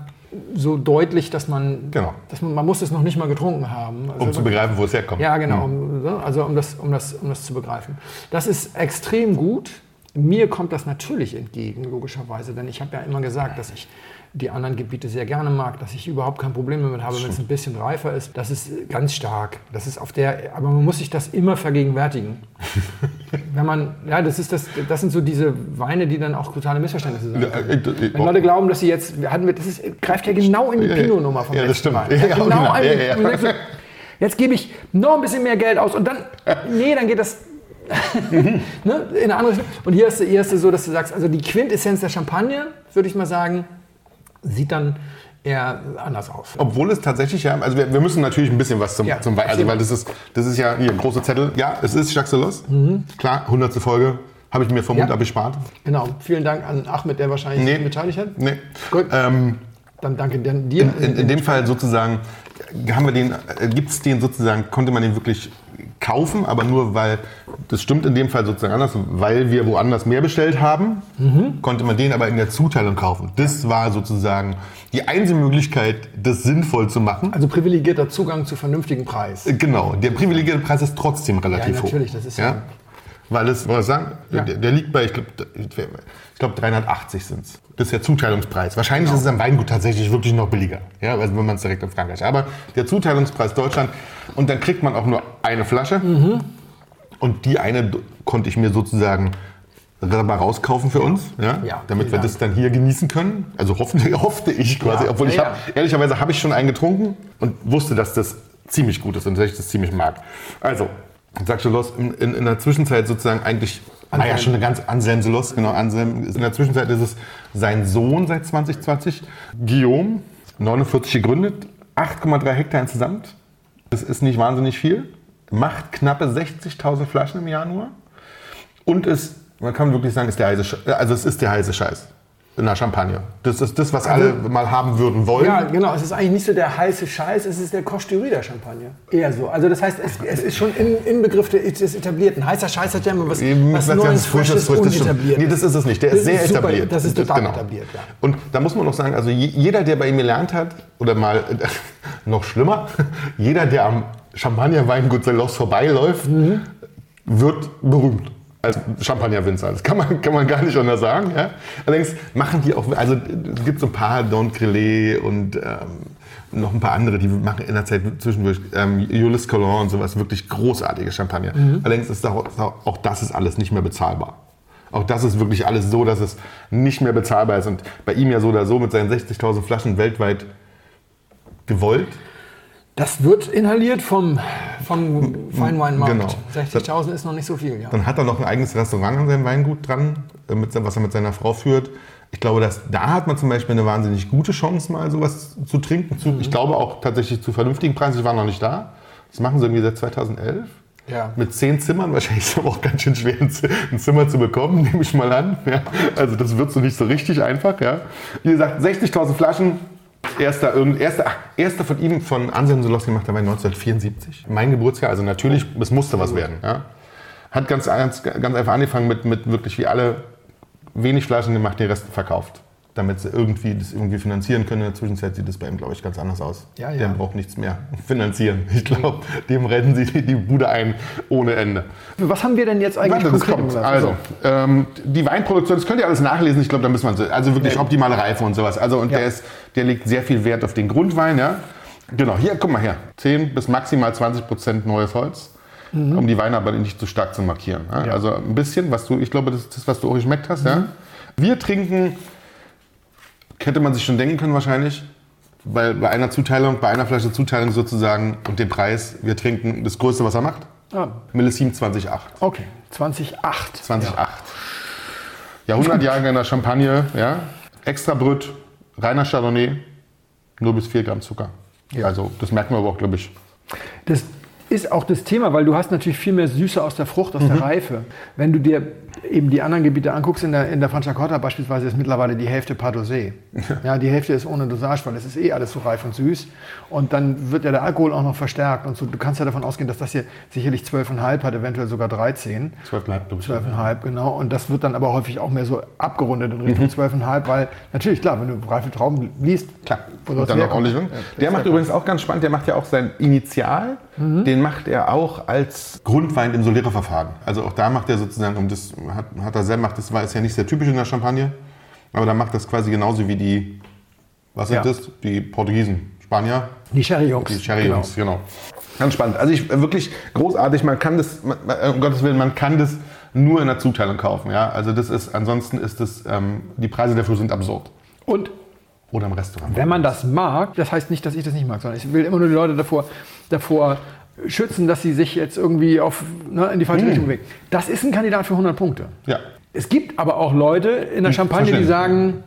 so deutlich, dass man, Genau. dass man, man muss es noch nicht mal getrunken haben. Also Um zu begreifen, wo es herkommt. ja, genau. Um, so, also um das, um, das, um das zu begreifen. Das ist extrem gut. Mir kommt das natürlich entgegen, logischerweise, denn ich habe ja immer gesagt, dass ich die anderen Gebiete sehr gerne mag, dass ich überhaupt kein Problem damit habe, wenn es ein bisschen reifer ist. Das ist ganz stark. Das ist auf der, aber man muss sich das immer vergegenwärtigen. wenn man, ja, das ist das, das sind so diese Weine, die dann auch totale Missverständnisse sind. Äh, äh, Wenn Leute glauben, dass sie jetzt, hatten wir, das ist, greift ja genau in die. Pinot-Nummer vom Ja, das stimmt. Ja, genau genau. ein, Ja, ja. so, Jetzt gebe ich noch ein bisschen mehr Geld aus und dann, nee, dann geht das ne, in eine andere. Und hier ist, hier ist es so, dass du sagst, also die Quintessenz der Champagne, würde ich mal sagen, sieht dann eher anders aus. Obwohl es tatsächlich ja, also wir, wir müssen natürlich ein bisschen was zum, Ja, zum also weil das ist, das ist ja hier große Zettel. Ja, es ist Jacques Delos. Klar, 100. Folge habe ich mir vom Mhm. Ja. Mund abgespart. Genau, vielen Dank an Ahmed, der wahrscheinlich Nee. beteiligt hat. Nee. Gut, Ähm, dann danke dir. in, in dem Fall sozusagen haben wir den, gibt es den sozusagen, konnte man den wirklich kaufen, aber nur weil, das stimmt in dem Fall sozusagen anders, weil wir woanders mehr bestellt haben, konnte man den aber in der Zuteilung kaufen. Das war sozusagen die einzige Möglichkeit, das sinnvoll zu machen. Also privilegierter Zugang zu vernünftigen Preis. Genau, der privilegierte Preis ist trotzdem relativ Ja, natürlich, das ist hoch. ja- Weil es, was sagen, Ja. der, der liegt bei, ich glaube, ich glaub 380 sind es. Das ist der Zuteilungspreis. Wahrscheinlich ist es am Weingut tatsächlich wirklich noch billiger, ja, also wenn man es direkt in Frankreich. Aber der Zuteilungspreis Deutschland und dann kriegt man auch nur eine Flasche Mhm. und die eine konnte ich mir sozusagen mal rauskaufen für uns, ja, Ja, damit wir das dann hier genießen können. Also hoffentlich, hoffte ich quasi, Ja, obwohl ich ja, hab, ja. ehrlicherweise habe ich schon einen getrunken und wusste, dass das ziemlich gut ist und dass ich das ziemlich mag. Also, sagst du los, in, in, in der Zwischenzeit sozusagen eigentlich, ah ja, schon eine ganz Anselm Selos, genau, Anselm. In der Zwischenzeit ist es sein Sohn seit 2020, Guillaume, 49 gegründet, 8,3 Hektar insgesamt. Das ist nicht wahnsinnig viel, macht knappe 60.000 Flaschen im Jahr nur und ist, man kann wirklich sagen, ist der heiße, also es ist der heiße Scheiß in der Champagne. Das ist das, was alle mal haben würden wollen. Ja, genau. Es ist eigentlich nicht so der heiße Scheiß, es ist der Costurie der Champagner. Eher so. Also das heißt, es, es ist schon in, Inbegriff des Etablierten. Heißer Scheiß hat ja immer was, Eben was was Neues, ganz Frisches, Frisches, Frisches. Nee, das ist es nicht. Der Das ist sehr ist super, etabliert. das ist total genau. etabliert, ja. Und da muss man noch sagen, also je- jeder, der bei ihm gelernt hat, oder mal noch schlimmer, jeder, der am Champagner-Weingut Selos vorbeiläuft, Mhm. wird berühmt. Als Champagner-Winzer. Das kann man, kann man gar nicht anders sagen. Ja? Allerdings machen die auch, also es gibt so ein paar Don Crelet und ähm, noch ein paar andere, die machen in der Zeit zwischendurch ähm, Jules Collin und sowas, wirklich großartige Champagner. Mhm. Allerdings ist auch, auch das ist alles nicht mehr bezahlbar. Auch das ist wirklich alles so, dass es nicht mehr bezahlbar ist. Und bei ihm ja so oder so mit seinen 60.000 Flaschen weltweit gewollt. Das wird inhaliert vom, vom Feinweinmarkt. Genau. 60.000 ist noch nicht so viel. Ja. Dann hat er noch ein eigenes Restaurant an seinem Weingut dran, äh, mit, was er mit seiner Frau führt. Ich glaube, dass, da hat man zum Beispiel eine wahnsinnig gute Chance, mal sowas zu trinken. Zu, Ich glaube auch tatsächlich zu vernünftigen Preisen. Ich war noch nicht da. Das machen sie irgendwie seit 2011. Ja. Mit zehn Zimmern, wahrscheinlich ist es aber auch ganz schön schwer, ein Zimmer zu bekommen, nehme ich mal an. Ja. Also das wird so nicht so richtig einfach. Ja. Wie gesagt, 60.000 Flaschen. Erster, erster, erster von ihm, von Anselm Solowski gemacht, der war 1974. Mein Geburtsjahr, also natürlich, es musste was werden. Ja. Hat ganz, ganz, ganz einfach angefangen mit, mit wirklich wie alle wenig Flaschen gemacht, den Rest verkauft. Damit sie irgendwie das irgendwie finanzieren können. In der Zwischenzeit sieht das bei ihm, glaube ich, ganz anders aus. Ja, ja. Der braucht nichts mehr finanzieren. Ich glaube, dem retten sie die Bude ein ohne Ende. Was haben wir denn jetzt eigentlich Warte, das kommt. Also, ähm, die Weinproduktion, das könnt ihr alles nachlesen. Ich glaube, da müssen wir, so- also wirklich optimale Reife und sowas. Also, und Ja. der, ist, der legt sehr viel Wert auf den Grundwein, ja. Genau, hier, guck mal her. 10 bis maximal 20 Prozent neues Holz. Um die Weine aber nicht zu stark zu markieren. Ja? Mhm. Ja. Also ein bisschen, was du, ich glaube, das ist das, was du auch geschmeckt hast. Ja? Wir trinken, hätte man sich schon denken können wahrscheinlich, weil bei einer Zuteilung, bei einer Flasche Zuteilung sozusagen und dem Preis, wir trinken das Größte, was er macht. Ah, Millissim 2008. okay, 2008. 2008. Jahrhundertjahrgänger Champagne, ja. Extra Brüt, reiner Chardonnay, nur bis 4 Gramm Zucker. Also, das merken wir aber auch, glaube ich. Das ist auch das Thema, weil du hast natürlich viel mehr Süße aus der Frucht, aus Mhm. der Reife. Wenn du dir eben die anderen Gebiete anguckst, in der, in der Franciacorta beispielsweise ist mittlerweile die Hälfte Pardosé. Ja, die Hälfte ist ohne Dosage, weil es ist eh alles so reif und süß. Und dann wird ja der Alkohol auch noch verstärkt. Und so, du kannst ja davon ausgehen, dass das hier sicherlich 12,5 hat, eventuell sogar 13. 12 bleibt, glaube ich. 12,5, genau. Und das wird dann aber häufig auch mehr so abgerundet in Richtung 12,5, weil natürlich, klar, wenn du reife Trauben liest, Klar. wo Und dann noch ordentlich. Ja, Der macht übrigens auch ganz spannend, der macht ja auch sein Initial, den macht er auch als Grundwein im Solera-Verfahren. Also auch da macht er sozusagen, um das hat, hat er selber macht, das war ist ja nicht sehr typisch in der Champagne, aber da macht das quasi genauso wie die, was sind Ja. das? Die Portugiesen, Spanier, Die Sherry-Jungs. die Sherry-Jungs, genau. Ganz spannend. Also ich wirklich großartig, man kann das, man- um Gottes Willen, man kann das nur in der Zuteilung kaufen. Ja? Also das ist, ansonsten ist das, ähm, die Preise dafür sind absurd. Und Oder im Restaurant. Wenn man das mag, das heißt nicht, dass ich das nicht mag, sondern ich will immer nur die Leute davor, davor schützen, dass sie sich jetzt irgendwie auf, ne, in die falsche Richtung bewegen. Das ist ein Kandidat für 100 Punkte. Ja. Es gibt aber auch Leute in der Champagne, die sagen,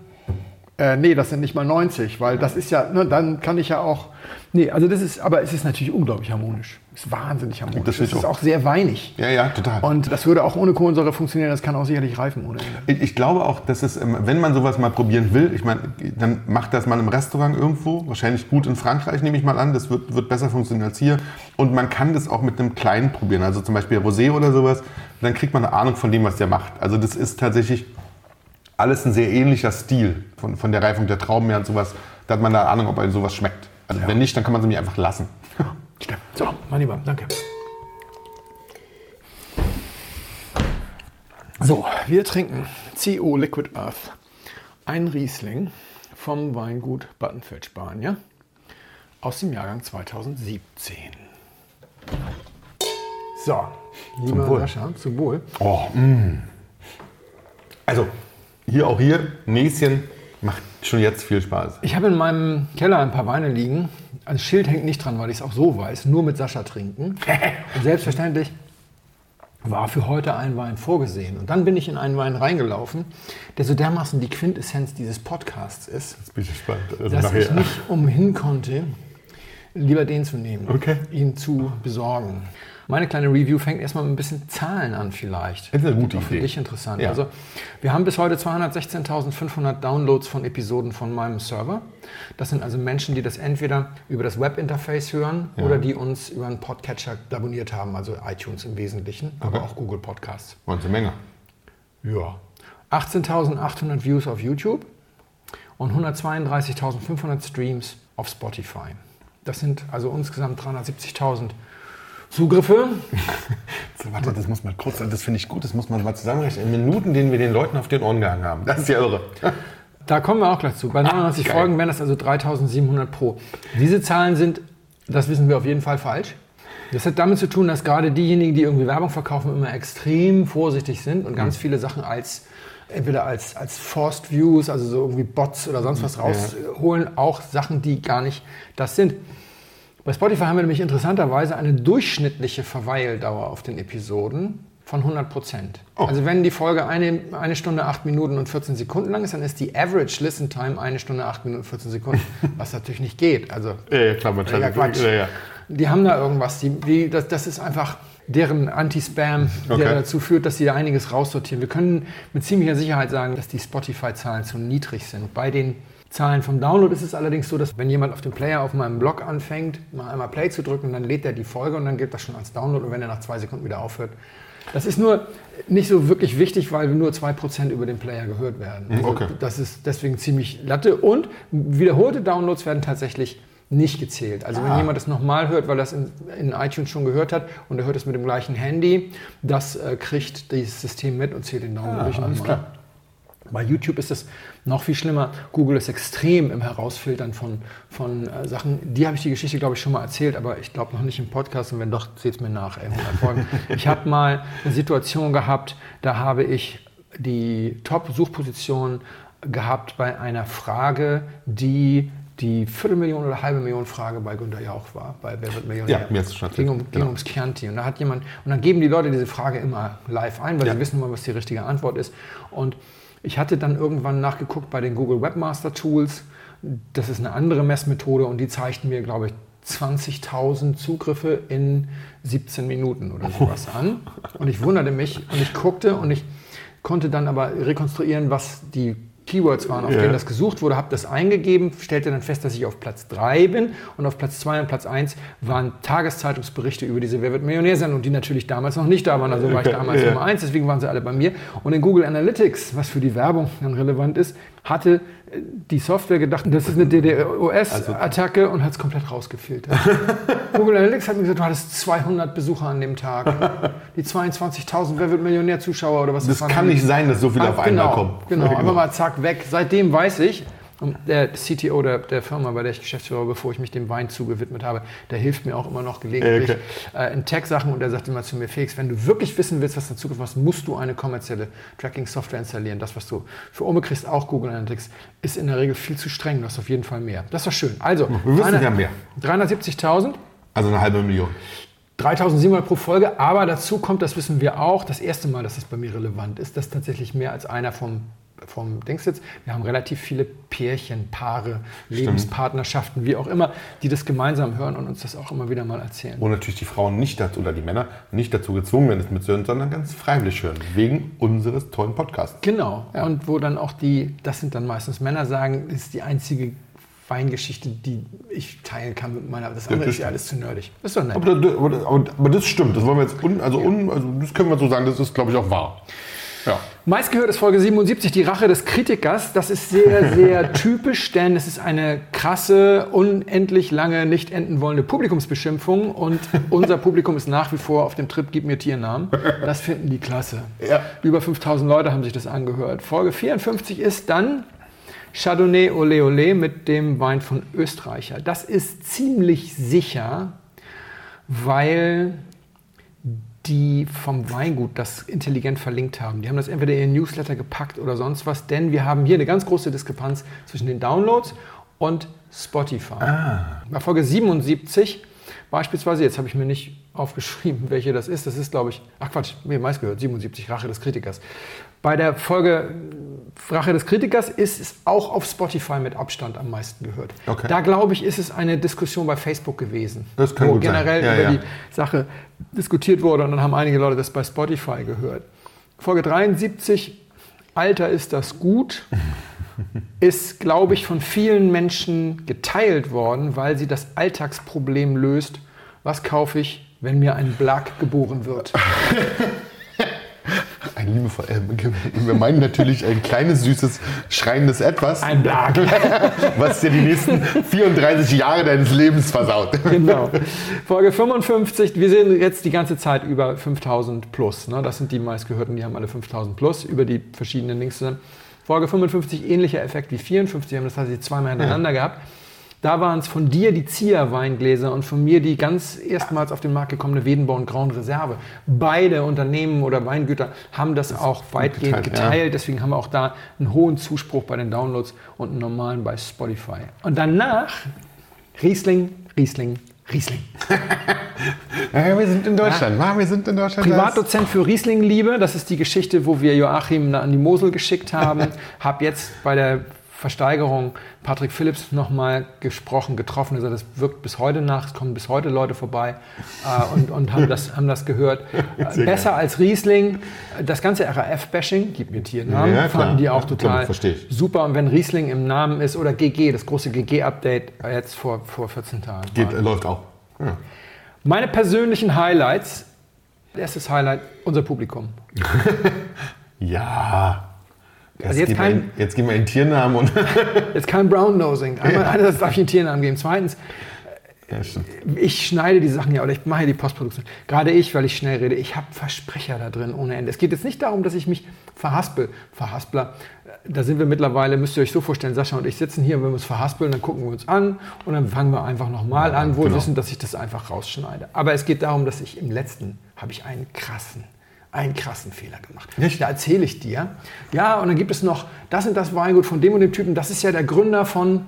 Äh, nee, das sind nicht mal 90, weil das ist ja, ne, dann kann ich ja auch. Nee, also das ist, aber es ist natürlich unglaublich harmonisch. Es ist wahnsinnig harmonisch. Das Das, ist auch- sehr weinig. Ja, ja, total. Und das würde auch ohne Kohlensäure funktionieren, das kann auch sicherlich reifen ohne. Ich ich glaube auch, dass es, ähm, wenn man sowas mal probieren will, ich meine, dann macht das mal im Restaurant irgendwo, wahrscheinlich gut in Frankreich, nehme ich mal an, das wird, wird besser funktionieren als hier. Und man kann das auch mit einem kleinen probieren, also zum Beispiel Rosé oder sowas, dann kriegt man eine Ahnung von dem, was der macht. Also das ist tatsächlich alles ein sehr ähnlicher Stil von, von der Reifung der Trauben her und sowas. Da hat man da Ahnung, ob einem sowas schmeckt. Also wenn nicht, dann kann man es nämlich einfach lassen. Stimmt. So, mein Lieber, danke. So, wir trinken CO Liquid Earth. Ein Riesling vom Weingut Battenfeld Spanier aus dem Jahrgang 2017. So, lieber Wohl. Sascha, zu Wohl. Oh, mm. Also, hier auch hier, Näschen macht schon jetzt viel Spaß. Ich habe in meinem Keller ein paar Weine liegen. Ein Schild hängt nicht dran, weil ich es auch so weiß. Nur mit Sascha trinken. Und selbstverständlich war für heute ein Wein vorgesehen. Und dann bin ich in einen Wein reingelaufen, der so dermaßen die Quintessenz dieses Podcasts ist, Jetzt bin ich gespannt. Also dass nachher. ich nicht umhin konnte, lieber den zu nehmen, Okay. ihn zu besorgen. Meine kleine Review fängt erstmal mit ein bisschen Zahlen an vielleicht. Das ist eine gute Auch für Idee. dich interessant. Ja. Also, wir haben bis heute 216.500 Downloads von Episoden von meinem Server. Das sind also Menschen, die das entweder über das Webinterface hören oder die uns über einen Podcatcher abonniert haben, also iTunes im Wesentlichen, aber Okay. auch Google Podcasts. Eine Menge. Ja. 18.800 Views auf YouTube und 132.500 Streams auf Spotify. Das sind also insgesamt 370.000 Zugriffe. So, warte, das muss man kurz, das finde ich gut, das muss man mal zusammenrechnen. In Minuten, denen wir den Leuten auf den Ohren gehangen haben. Das ist ja irre. Da kommen wir auch gleich zu. Bei 99 geil. Folgen wären das also 3.700 pro. Diese Zahlen sind, das wissen wir auf jeden Fall falsch. Das hat damit zu tun, dass gerade diejenigen, die irgendwie Werbung verkaufen, immer extrem vorsichtig sind und ganz viele Sachen als entweder als, als Forced Views, also so irgendwie Bots oder sonst was rausholen, auch Sachen, die gar nicht das sind. Bei Spotify haben wir nämlich interessanterweise eine durchschnittliche Verweildauer auf den Episoden von 100 Prozent. Also wenn die Folge eine, eine Stunde, 8 Minuten und 14 Sekunden lang ist, dann ist die Average Listen Time eine Stunde, 8 Minuten und 14 Sekunden, was natürlich nicht geht. Also Ja, ja, klar, man ja, Quatsch. Ja, ja. Die haben da irgendwas, die, die, das, das ist einfach deren Anti-Spam, der Okay. dazu führt, dass sie da einiges raussortieren. Wir können mit ziemlicher Sicherheit sagen, dass die Spotify-Zahlen zu niedrig sind. Bei den Zahlen vom Download ist es allerdings so, dass wenn jemand auf dem Player auf meinem Blog anfängt, mal einmal Play zu drücken, dann lädt er die Folge und dann geht das schon als Download und wenn er nach zwei Sekunden wieder aufhört. Das ist nur nicht so wirklich wichtig, weil nur 2% über den Player gehört werden. Also okay. Das ist deswegen ziemlich Latte. Und wiederholte Downloads werden tatsächlich nicht gezählt. Also Ah. wenn jemand das nochmal hört, weil das in, in iTunes schon gehört hat und er hört es mit dem gleichen Handy, das äh, kriegt dieses System mit und zählt den Download durch Ah, alles nochmal. klar. Bei YouTube ist es noch viel schlimmer. Google ist extrem im Herausfiltern von, von äh, Sachen. Die habe ich die Geschichte, glaube ich, schon mal erzählt, aber ich glaube noch nicht im Podcast. Und wenn doch, seht es mir nach. Ey, 100 Folgen. ich habe mal eine Situation gehabt, da habe ich die Top-Suchposition gehabt bei einer Frage, die die Viertelmillion oder halbe Million Frage bei Günter Jauch war, bei Wer wird Millionär. Ja, mir ist es schon ging, um, ging Genau. ums Chianti. Und da hat jemand, und dann geben die Leute diese Frage immer live ein, weil Ja. sie wissen immer, was die richtige Antwort ist. Und ich hatte dann irgendwann nachgeguckt bei den Google Webmaster Tools. Das ist eine andere Messmethode und die zeigten mir, glaube ich, 20.000 Zugriffe in 17 Minuten oder sowas an. Und ich wunderte mich und ich guckte und ich konnte dann aber rekonstruieren, was die Keywords waren, auf Ja. denen das gesucht wurde, habe das eingegeben, stellte dann fest, dass ich auf Platz 3 bin und auf Platz 2 und Platz 1 waren Tageszeitungsberichte über diese Wer wird Millionär-Sendung, die natürlich damals noch nicht da waren, also war ich damals Ja. Nummer 1, deswegen waren sie alle bei mir. Und in Google Analytics, was für die Werbung dann relevant ist, hatte die Software gedacht, das ist eine DDoS-Attacke und hat es komplett rausgefiltert. Google Analytics hat mir gesagt, du hattest 200 Besucher an dem Tag. Die 22.000 Wer wird Millionär-Zuschauer oder was Das waren. kann nicht sein, dass so viele auf einmal genau, kommen. Genau, einfach mal zack, weg. Seitdem weiß ich, und der CTO der, der Firma, bei der ich Geschäftsführer, war, bevor ich mich dem Wein zugewidmet habe, der hilft mir auch immer noch gelegentlich Okay. äh, in Tech-Sachen und der sagt immer zu mir, Felix, wenn du wirklich wissen willst, was in Zukunft was, musst du eine kommerzielle Tracking-Software installieren. Das, was du für Ome kriegst, auch Google Analytics, ist in der Regel viel zu streng. Du hast auf jeden Fall mehr. Das doch schön. Also, Wir wissen ja mehr. 370.000. Also eine halbe Million. 3700 pro Folge, aber dazu kommt, das wissen wir auch, das erste Mal, dass das bei mir relevant ist, dass tatsächlich mehr als einer vom vom Dings sitzt. Wir haben relativ viele Pärchen, Paare, Lebenspartnerschaften, wie auch immer, die das gemeinsam hören und uns das auch immer wieder mal erzählen. Wo natürlich die Frauen nicht dazu, oder die Männer nicht dazu gezwungen werden, es mitzuhören, sondern ganz freiwillig hören. Wegen unseres tollen Podcasts. Genau. Ja. Und wo dann auch die, das sind dann meistens Männer, sagen, ist die einzige Weingeschichte, die ich teilen kann mit meiner. Das andere das ist ja alles zu nerdig. Das ist doch nett. Aber, das- aber, aber, aber das stimmt, das wollen wir jetzt, un, also, un, also das können wir so sagen, das ist, glaube ich, auch wahr. Ja. Meistgehört ist Folge 77, die Rache des Kritikers. Das ist sehr, sehr typisch, denn es ist eine krasse, unendlich lange, nicht enden wollende Publikumsbeschimpfung und unser Publikum ist nach wie vor auf dem Trip Gib mir Tiernamen. Das finden die klasse. Ja. Über 5000 Leute haben sich das angehört. Folge 54 ist dann Chardonnay Olé Olé mit dem Wein von Österreicher. Das ist ziemlich sicher, weil die vom Weingut das intelligent verlinkt haben. Die haben das entweder in ihren Newsletter gepackt oder sonst was, denn wir haben hier eine ganz große Diskrepanz zwischen den Downloads und Spotify. Bei Folge 77 beispielsweise, jetzt habe ich mir nicht aufgeschrieben, welche das ist, das ist glaube ich, ach Quatsch, mir meist gehört, 77, Rache des Kritikers. Bei der Folge Rache des Kritikers ist es auch auf Spotify mit Abstand am meisten gehört. Okay. Da glaube ich, ist es eine Diskussion bei Facebook gewesen, Das kann wo gut sein. generell Ja, über ja. die Sache diskutiert wurde und dann haben einige Leute das bei Spotify gehört. Folge 73, Alter ist das gut, ist, glaube ich, von vielen Menschen geteilt worden, weil sie das Alltagsproblem löst. Was kaufe ich, wenn mir ein Blag geboren wird? Ein liebevoll, äh, wir meinen natürlich ein kleines, süßes, schreiendes Etwas, Ein Blag. was dir die nächsten 34 Jahre deines Lebens versaut. genau. Folge 55, wir sehen jetzt die ganze Zeit über 5000 plus. Ne? Das sind die meistgehörten, die haben alle 5000 plus über die verschiedenen Links zusammen. Folge 55, ähnlicher Effekt wie 54, wir haben das tatsächlich zweimal hintereinander gehabt. Da waren es von dir die Zieher-Weingläser und von mir die ganz erstmals auf den Markt gekommene Wedenborn Grand Reserve. Beide Unternehmen oder Weingüter haben das, auch weitgehend geteilt, ja. geteilt. Deswegen haben wir auch da einen hohen Zuspruch bei den Downloads und einen normalen bei Spotify. Und danach Riesling, Riesling, Riesling. Ja, wir sind in Deutschland, wa? wir sind in Deutschland. Privatdozent für Riesling-Liebe, das ist die Geschichte, wo wir Joachim an die Mosel geschickt haben. Hab jetzt bei der Versteigerung Patrick Phillips nochmal gesprochen, getroffen. Also das wirkt bis heute nach, es kommen bis heute Leute vorbei äh, und, und haben, das, haben das gehört. Äh, besser als Riesling. Das ganze RAF-Bashing, gib mir Tiernamen, Ja, fanden die auch Ja, total klar, super. Und wenn Riesling im Namen ist oder GG, das große GG-Update jetzt vor, vor 14 Tagen. Geht, äh, läuft auch. Ja. Meine persönlichen Highlights. Erstes Highlight, unser Publikum. ja. Also jetzt wir kein- in- jetzt geben wir einen Tiernamen und. Jetzt kein Brown Nosing. Einmal, einerseits darf ich einen Tiernamen geben. Zweitens, ja, ich schneide die Sachen ja oder ich mache ja die Postproduktion. Gerade ich, weil ich schnell rede, ich habe Versprecher da drin ohne Ende. Es geht jetzt nicht darum, dass ich mich verhaspel. Verhaspler, da sind wir mittlerweile, müsst ihr euch so vorstellen, Sascha und ich sitzen hier, wenn wir uns verhaspeln, dann gucken wir uns an und dann fangen wir einfach nochmal an, wohl genau. wissen, dass ich das einfach rausschneide. Aber es geht darum, dass ich im letzten habe ich einen krassen, einen krassen Fehler gemacht. Nicht? Da erzähle ich dir. Ja, und dann gibt es noch das und das Weingut von dem und dem Typen. Das ist ja der Gründer von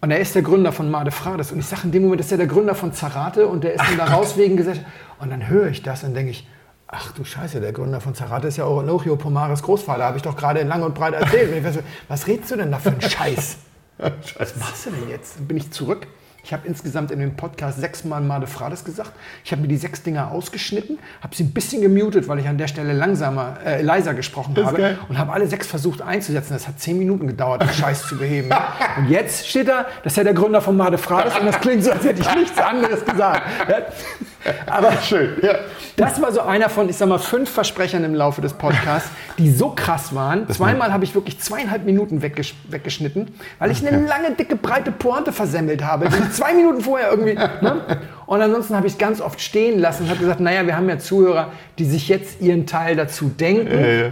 und er ist der Gründer von Made Frades. Und ich sage in dem Moment, das ist ja der Gründer von Zarate und der ist dann da raus wegen Gesellschaft. Und dann höre ich das und denke ich, ach du Scheiße, der Gründer von Zarate ist ja Orologio Pomares Großvater. Habe ich doch gerade lang und breit erzählt. Und ich weiß, was redest du denn da für einen Scheiß? Was machst du denn jetzt? Dann bin ich zurück. Ich habe insgesamt in dem Podcast sechsmal Made Frades gesagt. Ich habe mir die sechs Dinger ausgeschnitten, habe sie ein bisschen gemutet, weil ich an der Stelle langsamer, äh, leiser gesprochen habe geil. und habe alle sechs versucht einzusetzen. Das hat zehn Minuten gedauert, den Scheiß zu beheben. Und jetzt steht da, das ist ja der Gründer von Made Frades und das klingt so, als hätte ich nichts anderes gesagt. Aber Schön, ja. das war so einer von, ich sag mal, fünf Versprechern im Laufe des Podcasts, die so krass waren. Zweimal habe ich wirklich zweieinhalb Minuten weggesch weggeschnitten, weil ich eine lange, dicke, breite Pointe versemmelt habe. die zwei Minuten vorher irgendwie. Ne? Und ansonsten habe ich es ganz oft stehen lassen und habe gesagt, naja, wir haben ja Zuhörer, die sich jetzt ihren Teil dazu denken. Ja, ja.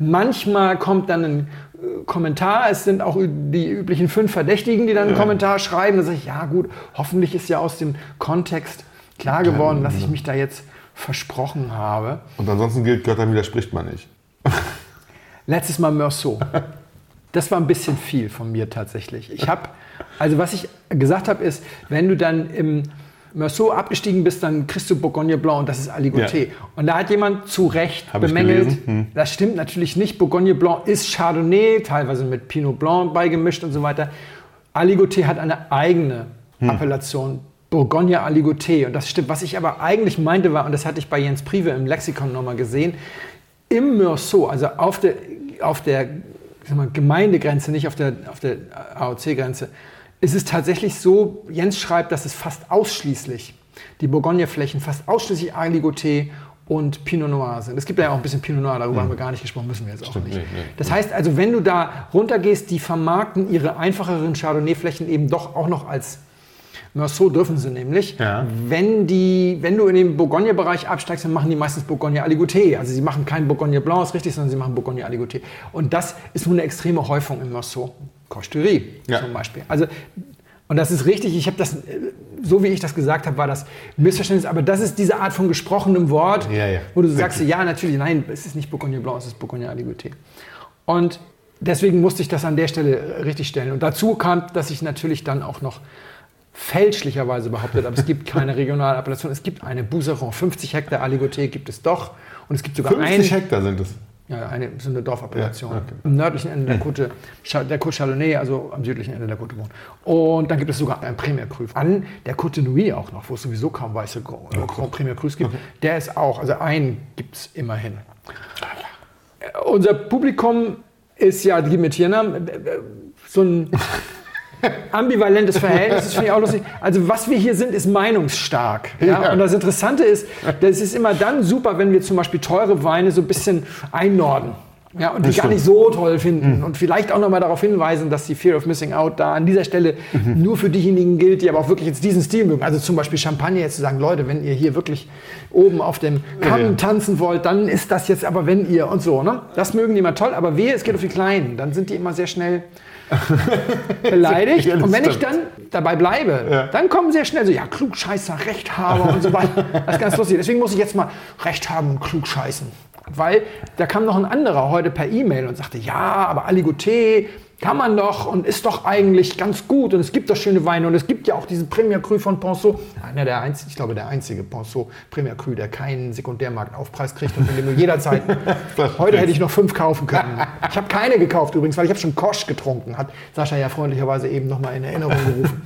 Manchmal kommt dann ein äh, Kommentar. Es sind auch die üblichen fünf Verdächtigen, die dann einen Kommentar schreiben. Da sage ich, ja gut, hoffentlich ist ja aus dem Kontext klar geworden, dass ich mich da jetzt versprochen habe. Und ansonsten gilt, Göttern widerspricht man nicht. Letztes Mal Meursault. Das war ein bisschen viel von mir tatsächlich. Ich habe, also was ich gesagt habe, ist, wenn du dann im Meursault abgestiegen bist, dann kriegst du Bourgogne Blanc und das ist Aligoté. Ja. Und da hat jemand zu Recht Hab bemängelt. Hm. das stimmt natürlich nicht. Bourgogne Blanc ist Chardonnay, teilweise mit Pinot Blanc beigemischt und so weiter. Aligoté hat eine eigene Hm. Appellation. Bourgogne Aligoté. Und das stimmt. Was ich aber eigentlich meinte war, und das hatte ich bei Jens Prive im Lexikon nochmal gesehen, im Meursault, also auf der, auf der mal, Gemeindegrenze, nicht auf der, auf der AOC-Grenze, ist es tatsächlich so, Jens schreibt, dass es fast ausschließlich die Bourgogne-Flächen fast ausschließlich Aligoté und Pinot Noir sind. Es gibt ja auch ein bisschen Pinot Noir, darüber haben wir gar nicht gesprochen, müssen wir jetzt auch nicht. nee, nee. Das heißt also, wenn du da runtergehst, die vermarkten ihre einfacheren Chardonnay-Flächen eben doch auch noch als Meursault dürfen sie nämlich. Ja. Wenn, die, wenn du in den Bourgogne-Bereich absteigst, dann machen die meistens Bourgogne Aligoté. Also sie machen kein Bourgogne Blanc, ist richtig, sondern sie machen Bourgogne Aligoté. Und das ist nun eine extreme Häufung im Meursault. Costerie Ja. zum Beispiel. Also, und das ist richtig, ich habe das, so wie ich das gesagt habe, war das Missverständnis, aber das ist diese Art von gesprochenem Wort, Ja, ja. wo du sagst, ja, natürlich, nein, es ist nicht Bourgogne Blanc, es ist Bourgogne Aligoté. Und deswegen musste ich das an der Stelle äh, richtig stellen. Und dazu kam, dass ich natürlich dann auch noch fälschlicherweise behauptet, aber es gibt keine regionale Appellation. Es gibt eine Bouseron, 50 Hektar Aligoté gibt es doch. Und es gibt sogar 50 ein, Hektar sind es. ja, eine, so eine Dorfappellation. Ja, okay. Am nördlichen Ende der Côte, Cha- der Côte Chalonnais, also am südlichen Ende der Côte Beaune. Und dann gibt es sogar einen Premier Cru. An der Côte Nuit auch noch, wo es sowieso kaum weiße Grand Grand Premier Crus gibt. Der ist auch, also einen gibt es immerhin. Äh, Unser Publikum ist ja, gib mir Tiernamen, äh, äh, so ein ambivalentes Verhältnis, das finde ich auch lustig. Also was wir hier sind, ist meinungsstark. Ja? Ja. Und das Interessante ist, das ist immer dann super, wenn wir zum Beispiel teure Weine so ein bisschen einnorden. Ja, und die gar nicht so toll finden. Und vielleicht auch nochmal darauf hinweisen, dass die Fear of Missing Out da an dieser Stelle nur für diejenigen gilt, die aber auch wirklich jetzt diesen Stil mögen. Also zum Beispiel Champagner jetzt zu sagen, Leute, wenn ihr hier wirklich oben auf dem Kamm Ja. tanzen wollt, dann ist das jetzt aber wenn ihr und so. Ne? Das mögen die immer toll, aber wehe, es geht auf die Kleinen. Dann sind die immer sehr schnell beleidigt. Ja, und wenn ich dann dabei bleibe, Ja. dann kommen sehr schnell so, ja, Klugscheißer, Rechthaber und so weiter. Das ist ganz lustig. Deswegen muss ich jetzt mal Recht haben und klugscheißen. Weil da kam noch ein anderer heute per E-Mail und sagte, ja, aber Aligoté kann man doch und ist doch eigentlich ganz gut und es gibt doch schöne Weine und es gibt ja auch diesen Premier Cru von Ponceau. Einer der einzigen, ich glaube, der einzige Ponceau Premier Cru, der keinen Sekundärmarktaufpreis kriegt und von dem du jederzeit, heute hätte ich noch fünf kaufen können. Ich habe keine gekauft übrigens, weil ich habe schon Kosch getrunken, hat Sascha ja freundlicherweise eben nochmal in Erinnerung gerufen.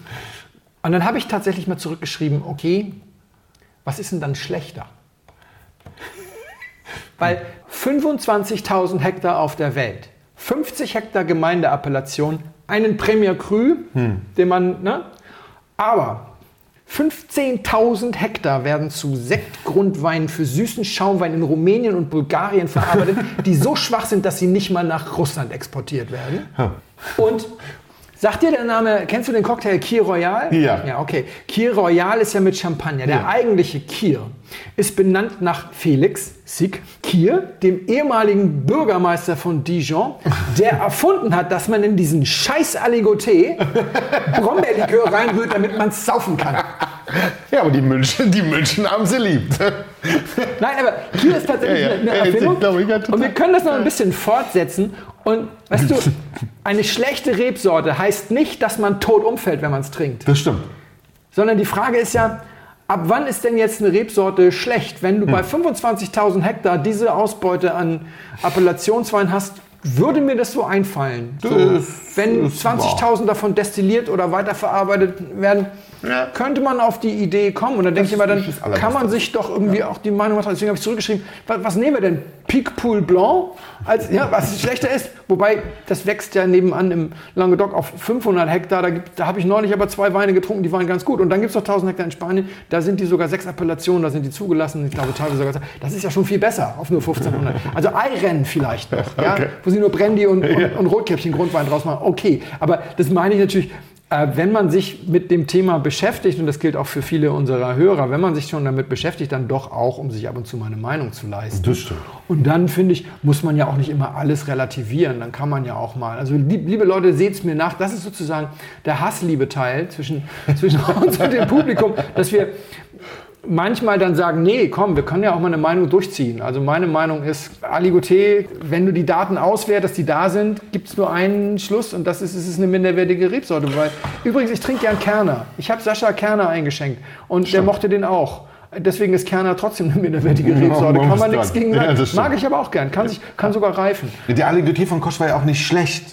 Und dann habe ich tatsächlich mal zurückgeschrieben, okay, was ist denn dann schlechter? Weil 25.000 Hektar auf der Welt, 50 Hektar Gemeindeappellation, einen Premier Cru, den man, ne? Aber 15.000 Hektar werden zu Sektgrundweinen für süßen Schaumwein in Rumänien und Bulgarien verarbeitet, die so schwach sind, dass sie nicht mal nach Russland exportiert werden. Und sagt dir der Name, kennst du den Cocktail Kir Royal? Ja. Ja, okay. Kir Royal ist ja mit Champagner. Der Ja. eigentliche Kir ist benannt nach Felix Sieg Kir, dem ehemaligen Bürgermeister von Dijon, der erfunden hat, dass man in diesen scheiß Aligoté Brombeerlikör reinrührt, damit man es saufen kann. Ja, aber die München, die München haben sie liebt. Nein, aber Kier ist tatsächlich Ja, ja. eine, Erfindung. ich, und wir können das noch ein bisschen fortsetzen. Und weißt du, eine schlechte Rebsorte heißt nicht, dass man tot umfällt, wenn man es trinkt. Das stimmt. Sondern die Frage ist ja, ab wann ist denn jetzt eine Rebsorte schlecht? Wenn du bei Hm. 25.000 Hektar diese Ausbeute an Appellationswein hast, würde mir das so einfallen. So, Das wenn ist 20.000 davon destilliert oder weiterverarbeitet werden, Ja. könnte man auf die Idee kommen. Und dann denke ich immer, dann kann man sich doch irgendwie auch die Meinung machen. Deswegen habe ich zurückgeschrieben, was, was nehmen wir denn? Pic Pool Blanc, als, ja, was schlechter ist. Wobei, das wächst ja nebenan im Languedoc auf 500 Hektar. Da, gibt- da habe ich neulich aber zwei Weine getrunken, die waren ganz gut. Und dann gibt es noch 1000 Hektar in Spanien. Da sind die sogar sechs Appellationen, da sind die zugelassen. Ich glaube teilweise sogar. Das ist ja schon viel besser auf nur 1500. Also Eirennen vielleicht noch, ja, Okay. wo sie nur Brandy und, und, und Rotkäppchen Grundwein draus machen. Okay, aber das meine ich natürlich. Äh, wenn man sich mit dem Thema beschäftigt, und das gilt auch für viele unserer Hörer, wenn man sich schon damit beschäftigt, dann doch auch, um sich ab und zu mal eine Meinung zu leisten. Das stimmt. Und dann, finde ich, muss man ja auch nicht immer alles relativieren. Dann kann man ja auch mal. Also, lieb, liebe Leute, seht es mir nach. Das ist sozusagen der Hassliebe-Teil zwischen, zwischen uns und dem Publikum, dass wir manchmal dann sagen, nee, komm, wir können ja auch mal eine Meinung durchziehen. Also meine Meinung ist, Aligoté, wenn du die Daten auswertest, die da sind, gibt es nur einen Schluss und das ist, es ist eine minderwertige Rebsorte. Weil, übrigens, ich trinke gern Kerner. Ich habe Sascha Kerner eingeschenkt und der mochte den auch. Deswegen ist Kerner trotzdem eine minderwertige Rebsorte. Kann man nichts gegen Ja, sagen. stimmt. Mag ich aber auch gern. Kann, sich, kann sogar reifen. Der Aligoté von Kosch war ja auch nicht schlecht.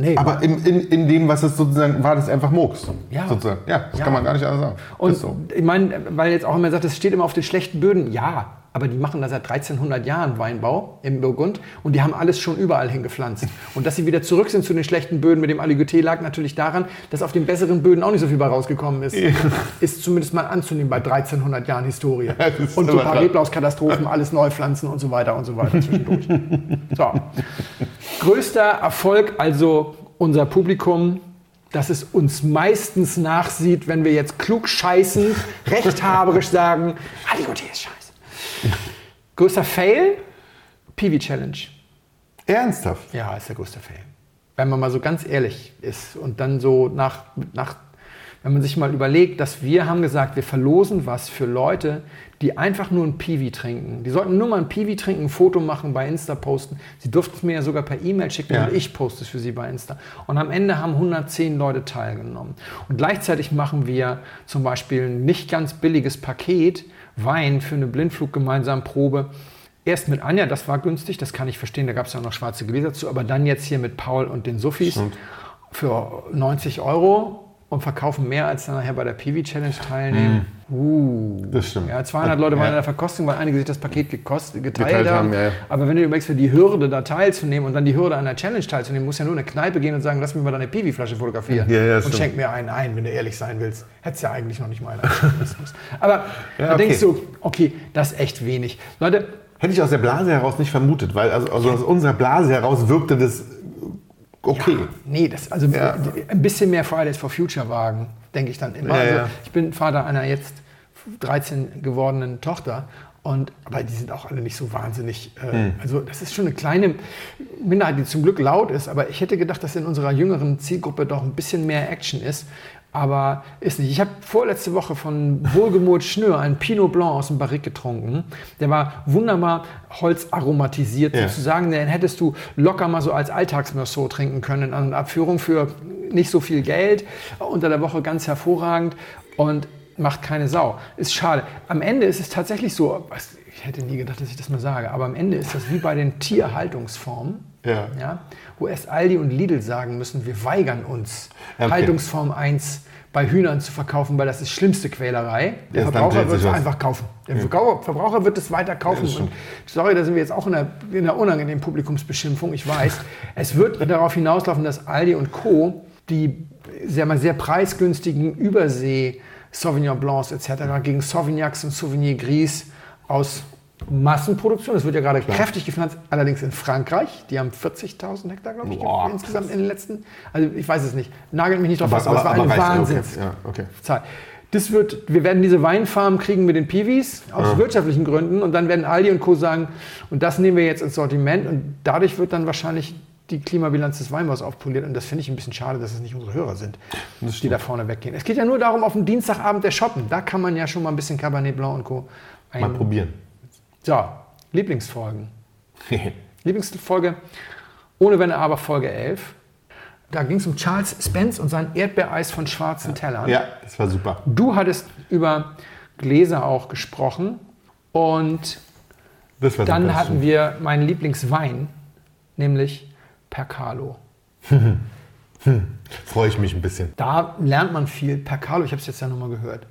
Nee. Aber in, in, in dem, was es sozusagen war, das einfach Murks. Ja. Sozusagen. Ja, das Ja. kann man gar nicht anders sagen. Und ist so. ich meine, weil jetzt auch immer sagt, es steht immer auf den schlechten Böden. Ja, aber die machen da seit 1300 Jahren Weinbau im Burgund und die haben alles schon überall hingepflanzt. Und dass sie wieder zurück sind zu den schlechten Böden mit dem Aligoté lag natürlich daran, dass auf den besseren Böden auch nicht so viel bei rausgekommen ist. Ist zumindest mal anzunehmen bei 1300 Jahren Historie. Und so ein paar. Reblauskatastrophen, alles neu pflanzen und so weiter und so weiter zwischendurch. So. Größter Erfolg also unser Publikum, dass es uns meistens nachsieht, wenn wir jetzt klug scheißend, rechthaberisch sagen, Aligoté ist scheiße. Größter Fail? Piwi Challenge. Ernsthaft? Ja, ist der größte Fail. Wenn man mal so ganz ehrlich ist und dann so nach, nach wenn man sich mal überlegt, dass wir haben gesagt, wir verlosen was für Leute, die einfach nur ein Piwi trinken. Die sollten nur mal ein Piwi trinken, ein Foto machen, bei Insta posten. Sie durften es mir ja sogar per E-Mail schicken Ja. und ich poste es für sie bei Insta. Und am Ende haben 110 Leute teilgenommen. Und gleichzeitig machen wir zum Beispiel ein nicht ganz billiges Paket Wein für eine Blindflug gemeinsam Probe. Erst mit Anja, das war günstig, das kann ich verstehen, da gab es ja auch noch schwarze Gläser zu, aber dann jetzt hier mit Paul und den Suffis für 90 Euro und verkaufen mehr, als dann nachher bei der PV Challenge teilnehmen. Uh. Das stimmt. Ja, 200 Leute waren Ja. in der Verkostung, weil einige sich das Paket gekostet, geteilt, Geteilt haben. ja, ja. Aber wenn du überlegst, für die Hürde da teilzunehmen und dann die Hürde an der Challenge teilzunehmen, musst du ja nur in eine Kneipe gehen und sagen, lass mich mal deine PV-Flasche fotografieren. Ja, ja, und stimmt. schenk mir einen ein, wenn du ehrlich sein willst. Hättest ja eigentlich noch nicht mal einen. Aber da okay. denkst du, okay, das ist echt wenig. Leute, Hätte ich aus der Blase heraus nicht vermutet, weil also, also aus unserer Blase heraus wirkte das okay. Nee, das, also Ja. ein bisschen mehr Fridays for Future wagen, denke ich dann immer. Ja, also, ja. Ich bin Vater einer jetzt 13 gewordenen Tochter. Und, aber die sind auch alle nicht so wahnsinnig. Äh, Hm. Also, das ist schon eine kleine Minderheit, die zum Glück laut ist. Aber ich hätte gedacht, dass in unserer jüngeren Zielgruppe doch ein bisschen mehr Action ist. Aber ist nicht. Ich habe vorletzte Woche von Wohlgemut Schnür einen Pinot Blanc aus dem Barrique getrunken. Der war wunderbar holzaromatisiert Ja. sozusagen. Den hättest du locker mal so als Alltagsmerceau trinken können an Abführung für nicht so viel Geld. Unter der Woche ganz hervorragend und macht keine Sau. Ist schade. Am Ende ist es tatsächlich so, ich hätte nie gedacht, dass ich das mal sage, aber am Ende ist das wie bei den Tierhaltungsformen. Ja. Ja, wo erst Aldi und Lidl sagen müssen, wir weigern uns, Okay. Haltungsform 1 bei Hühnern zu verkaufen, weil das ist schlimmste Quälerei. Der dann Verbraucher wird es einfach kaufen. Der Verbraucher, Verbraucher wird es weiter kaufen. das und sorry, da sind wir jetzt auch in einer, in einer unangenehmen Publikumsbeschimpfung, ich weiß. es wird darauf hinauslaufen, dass Aldi und Co. die sehr, mal sehr preisgünstigen Übersee Sauvignon Blancs etc. gegen Sauvignacs und Sauvigny Gris aus Massenproduktion. Das wird ja gerade kräftig gepflanzt, allerdings in Frankreich. Die haben 40.000 Hektar, glaube ich, Boah, insgesamt in den letzten. Also ich weiß es nicht. Nagelt mich nicht drauf fest, aber, aber- es war aber eine reicht, okay. Wahnsinns. Ja, okay. Zahl. Das wird, wir werden diese Weinfarmen kriegen mit den Piwis aus wirtschaftlichen Gründen und dann werden Aldi und Co. sagen, und das nehmen wir jetzt ins Sortiment und dadurch wird dann wahrscheinlich die Klimabilanz des Weinbaus aufpoliert und das finde ich ein bisschen schade, dass es nicht unsere Hörer sind, die da vorne weggehen. Es geht ja nur darum, auf dem Dienstagabend der Shoppen, da kann man ja schon mal ein bisschen Cabernet Blanc und Co. Mal probieren. So, Lieblingsfolgen. Lieblingsfolge ohne Wenn aber Folge 11. Da ging es um Charles Spence und sein Erdbeereis von schwarzen Tellern. ja, das war super. Du hattest über Gläser auch gesprochen und dann super. hatten wir meinen Lieblingswein, nämlich Percalo. Freue ich mich ein bisschen. Da lernt man viel. Percalo, ich habe es jetzt ja nochmal gehört.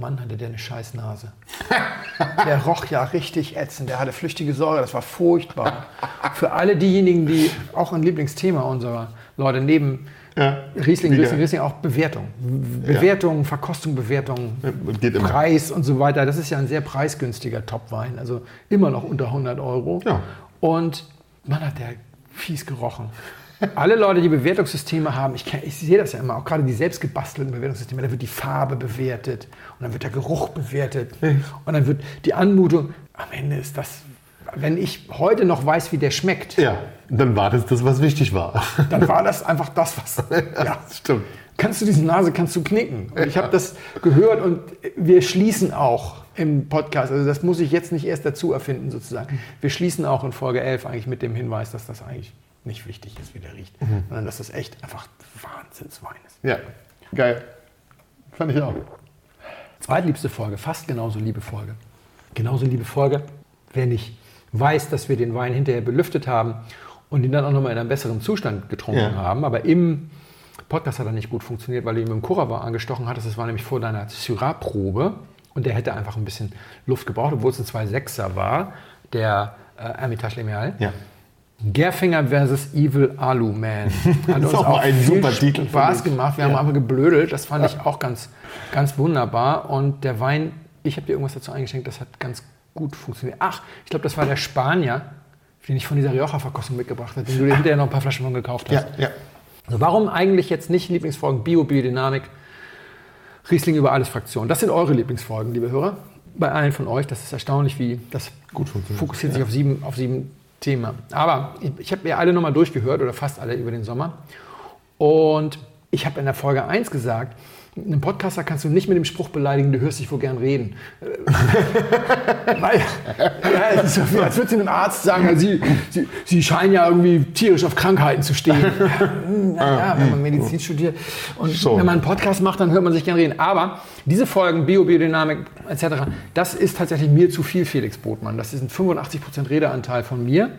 Mann, hatte der eine scheiß Nase. Der roch ja richtig ätzend. Der hatte flüchtige Säure, das war furchtbar. Für alle diejenigen, die auch ein Lieblingsthema unserer Leute neben Ja, Riesling, wieder. Riesling, Riesling auch Bewertung. Bewertung, Verkostung, Bewertung. Preis und so weiter. Das ist ja ein sehr preisgünstiger Topwein, also immer noch unter 100 Euro. Ja. Und man hat der fies gerochen. Alle Leute, die Bewertungssysteme haben, ich, ich sehe das ja immer, auch gerade die selbst gebastelten Bewertungssysteme, da wird die Farbe bewertet und dann wird der Geruch bewertet und dann wird die Anmutung. Am Ende ist das, wenn ich heute noch weiß, wie der schmeckt, Ja, dann war das das, was wichtig war. dann war das einfach das, was. Ja, Das stimmt. kannst du diese Nase kannst du knicken. Und ich habe das gehört und wir schließen auch im Podcast. Also das muss ich jetzt nicht erst dazu erfinden sozusagen. Wir schließen auch in Folge 11 eigentlich mit dem Hinweis, dass das eigentlich nicht wichtig ist, wie der riecht, sondern dass das echt einfach Wahnsinnswein ist. Ja, geil. Fand ich auch. Zweitliebste Folge, fast genauso liebe Folge. Genauso liebe Folge, wenn ich weiß, dass wir den Wein hinterher belüftet haben und ihn dann auch nochmal in einem besseren Zustand getrunken Ja. haben. Aber im Podcast hat er nicht gut funktioniert, weil du ihn mit dem Kurava angestochen hattest. Das war nämlich vor deiner Syrah-Probe und der hätte einfach ein bisschen Luft gebraucht, obwohl es ein 2,6er war, der äh, Hermitage Lemeal. Ja. Gerfinger versus Evil Alu Man. Hat uns auch mal ein super Titel, Spaß gemacht. Wir haben aber geblödelt. Das fand ich auch ganz, ganz wunderbar. Und der Wein, ich habe dir irgendwas dazu eingeschenkt, das hat ganz gut funktioniert. Ach, ich glaube, das war der Spanier, den ich von dieser Rioja-Verkostung mitgebracht habe, den du dir hinterher noch ein paar Flaschen von gekauft hast. Ja, ja. Also warum eigentlich jetzt nicht Lieblingsfolgen Bio, Biodynamik, Riesling über alles Fraktion? Das sind eure Lieblingsfolgen, liebe Hörer. Bei allen von euch. Das ist erstaunlich, wie das Gut funktioniert. fokussiert sich auf sieben, auf sieben Themen. Aber ich, ich habe mir alle nochmal durchgehört oder fast alle über den Sommer. Und ich habe in der Folge 1 gesagt, einen Podcaster kannst du nicht mit dem Spruch beleidigen, du hörst dich wohl gern reden. Äh, Weil, ja, so, als würde sie einem Arzt sagen, sie, sie, sie scheinen ja irgendwie tierisch auf Krankheiten zu stehen. Ja, ja, wenn man Medizin studiert und So. wenn man einen Podcast macht, dann hört man sich gern reden. Aber diese Folgen, Bio, Biodynamik etc., das ist tatsächlich mir zu viel, Felix Botmann. Das ist ein 85% Redeanteil von mir.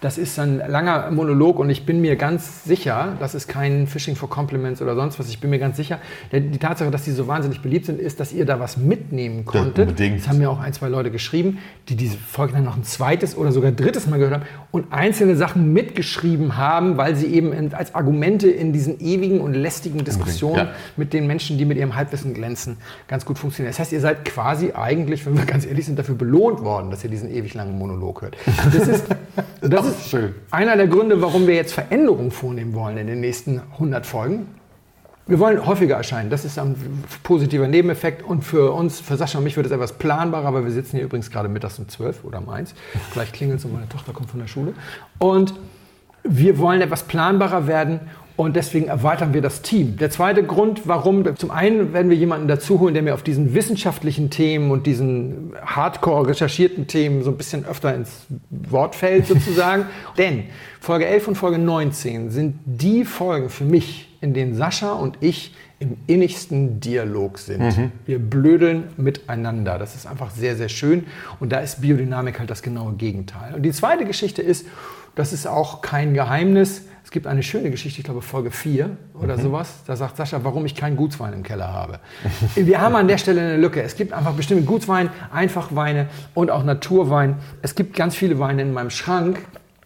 Das ist ein langer Monolog und ich bin mir ganz sicher, das ist kein Fishing for Compliments oder sonst was, ich bin mir ganz sicher, denn die Tatsache, dass die so wahnsinnig beliebt sind, ist, dass ihr da was mitnehmen konntet. unbedingt. Das haben mir auch ein, zwei Leute geschrieben, die diese Folge dann noch ein zweites oder sogar drittes Mal gehört haben und einzelne Sachen mitgeschrieben haben, weil sie eben als Argumente in diesen ewigen und lästigen Diskussionen ja. mit den Menschen, die mit ihrem Halbwissen glänzen, ganz gut funktionieren. Das heißt, ihr seid quasi eigentlich, wenn wir ganz ehrlich sind, dafür belohnt worden, dass ihr diesen ewig langen Monolog hört. Das ist, das ist schön. einer der Gründe, warum wir jetzt Veränderungen vornehmen wollen in den nächsten 100 Folgen. Wir wollen häufiger erscheinen. Das ist ein positiver Nebeneffekt. Und für uns, für Sascha und mich, wird es etwas planbarer, weil wir sitzen hier übrigens gerade mittags um 12 oder um 1. Gleich klingelt es und meine Tochter kommt von der Schule. Und wir wollen etwas planbarer werden und deswegen erweitern wir das Team. Der zweite Grund, warum, zum einen werden wir jemanden dazu holen, der mir auf diesen wissenschaftlichen Themen und diesen hardcore recherchierten Themen so ein bisschen öfter ins Wort fällt sozusagen. Denn Folge 11 und Folge 19 sind die Folgen für mich, in denen Sascha und ich im innigsten Dialog sind. Wir blödeln miteinander. Das ist einfach sehr, sehr schön. Und da ist Biodynamik halt das genaue Gegenteil. Und die zweite Geschichte ist, das ist auch kein Geheimnis. Es gibt eine schöne Geschichte, ich glaube Folge 4 oder sowas. Da sagt Sascha, warum ich keinen Gutswein im Keller habe. Wir haben an der Stelle eine Lücke. Es gibt einfach bestimmte Gutswein, Einfachweine und auch Naturwein. Es gibt ganz viele Weine in meinem Schrank,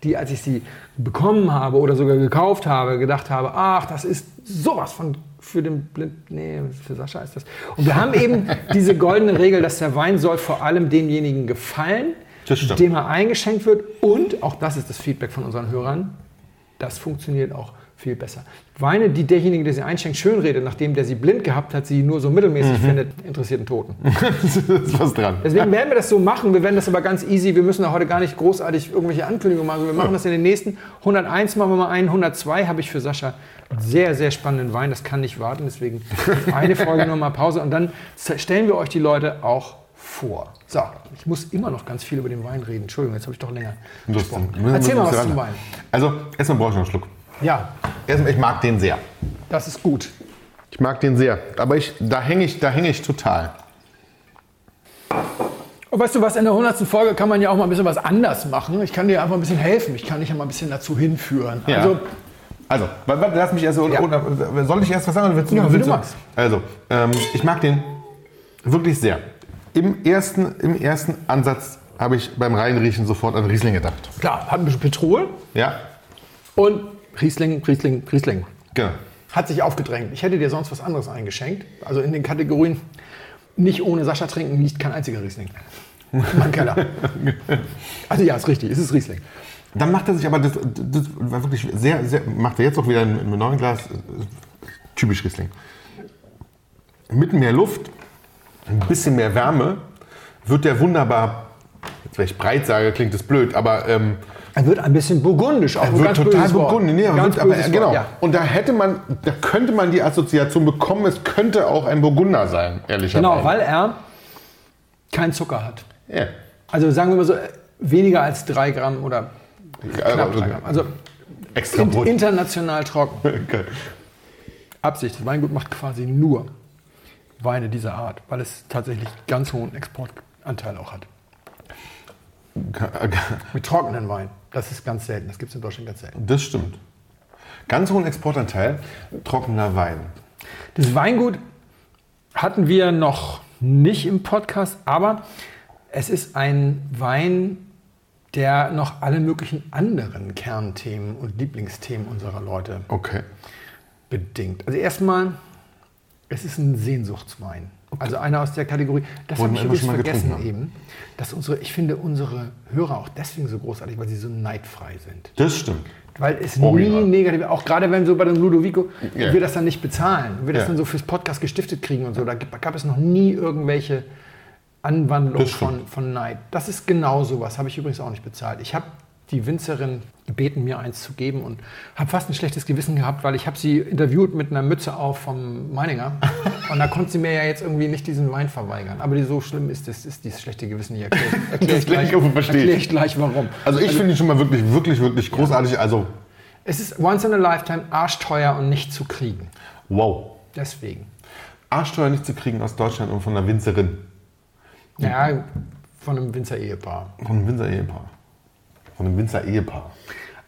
die, als ich sie bekommen habe oder sogar gekauft habe, gedacht habe, ach, das ist sowas von für den Blind, nee, für Sascha ist das. Und wir haben eben diese goldene Regel, dass der Wein soll vor allem demjenigen gefallen, dem er eingeschenkt wird. Und, auch das ist das Feedback von unseren Hörern, das funktioniert auch viel besser. Weine, die derjenige, der sie einschenkt, schönredet, nachdem der sie blind gehabt hat, sie nur so mittelmäßig findet, interessiert einen Toten. da ist was dran. Deswegen werden wir das so machen. Wir werden das aber ganz easy. Wir müssen da heute gar nicht großartig irgendwelche Ankündigungen machen. Wir machen das in den nächsten 101 machen wir mal einen. 102 habe ich für Sascha sehr, sehr spannenden Wein. Das kann nicht warten. Deswegen eine Folge nur mal Pause. Und dann stellen wir euch die Leute auch vor. So, ich muss immer noch ganz viel über den Wein reden. Entschuldigung, jetzt habe ich doch länger gesprochen. Erzähl mal was zum Wein. Also, erstmal brauche ich noch einen Schluck. Ja, Erstmal, ich mag den sehr. das ist gut. Ich mag den sehr. Aber ich, da hänge ich, da hänge ich total. Und weißt du was, in der 100. Folge kann man ja auch mal ein bisschen was anders machen. Ich kann dir einfach ein bisschen helfen. Ich kann dich ja mal ein bisschen dazu hinführen. Ja. Also, Also, lass mich erst. Ja. soll ich erst was sagen? Oder willst du, Ja, willst du magst. Also, ähm, ich mag den wirklich sehr. Im ersten, Im ersten Ansatz habe ich beim Reinriechen sofort an Riesling gedacht. klar, hat ein bisschen Petrol Ja, und Riesling, Riesling, Riesling. genau. Hat sich aufgedrängt. Ich hätte dir sonst was anderes eingeschenkt. Also in den Kategorien nicht ohne Sascha trinken liegt kein einziger Riesling. Mein Keller. Also ja, ist richtig, es ist Riesling. Dann macht er sich aber, das, das war wirklich sehr, sehr, macht er jetzt auch wieder ein, ein neuen Glas, typisch Riesling. Mit mehr Luft, ein bisschen mehr Wärme, wird der wunderbar, jetzt wenn ich breit sage, klingt das blöd, aber ähm, Er wird ein bisschen burgundisch. Auch er wird ganz total burgundisch. Nee, Ganz aber, genau. Ja. Und da hätte man, da könnte man die Assoziation bekommen, es könnte auch ein Burgunder sein, ehrlicherweise. Genau, weil er keinen Zucker hat. Ja. Also sagen wir mal so, äh, weniger als drei Gramm oder knapp also- drei Gramm. Also Extra in, international trocken. Okay. Absicht. Das Weingut macht quasi nur Weine dieser Art, weil es tatsächlich ganz hohen Exportanteil auch hat. Mit trockenen Wein. Das ist ganz selten. Das gibt es in Deutschland ganz selten. Das stimmt. Ganz hohen Exportanteil, trockener Wein. Das Weingut hatten wir noch nicht im Podcast, aber es ist ein Wein, der noch alle möglichen anderen Kernthemen und Lieblingsthemen unserer Leute Okay. bedingt. Also erstmal, es ist ein Sehnsuchtswein. Also einer aus der Kategorie. Das habe ich übrigens vergessen eben, dass unsere, ich finde unsere Hörer auch deswegen so großartig, weil sie so neidfrei sind. Das stimmt. Weil es Original. nie negativ, auch gerade wenn so bei dem Ludovico, Ja. wir das dann nicht bezahlen, wir das Ja. dann so fürs Podcast gestiftet kriegen und so, da gab es noch nie irgendwelche Anwandlung Das stimmt. von, von Neid. Das ist genau sowas, habe ich übrigens auch nicht bezahlt. Ich habe die Winzerin gebeten, mir eins zu geben und habe fast ein schlechtes Gewissen gehabt, weil ich habe sie interviewt mit einer Mütze auf vom Meininger und da konnte sie mir ja jetzt irgendwie nicht diesen Wein verweigern. Aber die, so schlimm ist das, ist dieses schlechte Gewissen nicht. Erkläre erklär ich, gleich, erklär ich gleich, warum. Also ich finde ihn schon mal wirklich, wirklich, wirklich großartig. Also, Es ist once in a lifetime arschteuer und nicht zu kriegen. wow. Deswegen. Arschteuer nicht zu kriegen aus Deutschland und von einer Winzerin. Ja, von einem Winzer-Ehepaar. Von einem Winzer-Ehepaar. Von einem Winzer-Ehepaar.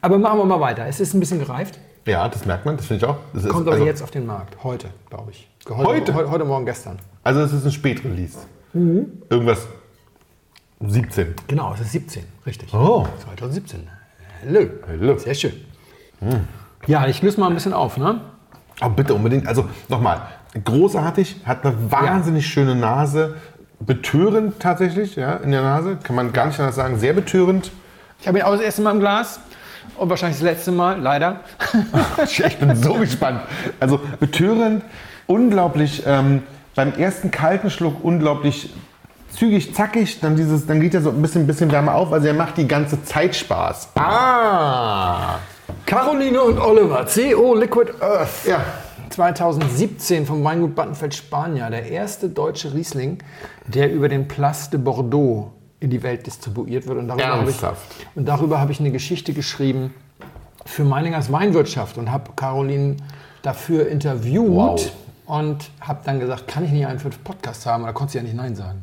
Aber machen wir mal weiter. Es ist ein bisschen gereift. Ja, das merkt man, das finde ich auch. Das ist, Kommt aber also, jetzt auf den Markt. Heute, glaube ich. Heute? Heute, heute Morgen, gestern. Also es ist ein Spätrelease. Mhm. Irgendwas 17. Genau, es ist 17, richtig. Oh. 2017. Hallo. Hallo. Sehr schön. Ja, ich löse mal ein bisschen auf, ne? Aber bitte unbedingt, also nochmal, großartig, hat eine wahnsinnig schöne Nase, betörend tatsächlich, ja, in der Nase, kann man gar nicht anders sagen, sehr betörend. Ich habe ihn auch das erste Mal im Glas und wahrscheinlich das letzte Mal, leider. Ich bin so gespannt. Also betörend, unglaublich, ähm, beim ersten kalten Schluck unglaublich zügig, zackig, dann, dieses, dann geht er so ein bisschen, bisschen wärmer auf, also er macht die ganze Zeit Spaß. Ah! Caroline und Oliver, CO Liquid Earth. Ja. 2017 vom Weingut Battenfeld Spanier, der erste deutsche Riesling, der über den Place de Bordeaux in die Welt distribuiert wird. Und darüber habe ich, Ernsthaft? und darüber habe ich eine Geschichte geschrieben für Meiningers Weinwirtschaft und habe Caroline dafür interviewt Wow. und habe dann gesagt, kann ich nicht einen den Podcast haben? Und da konnte sie ja nicht Nein sagen.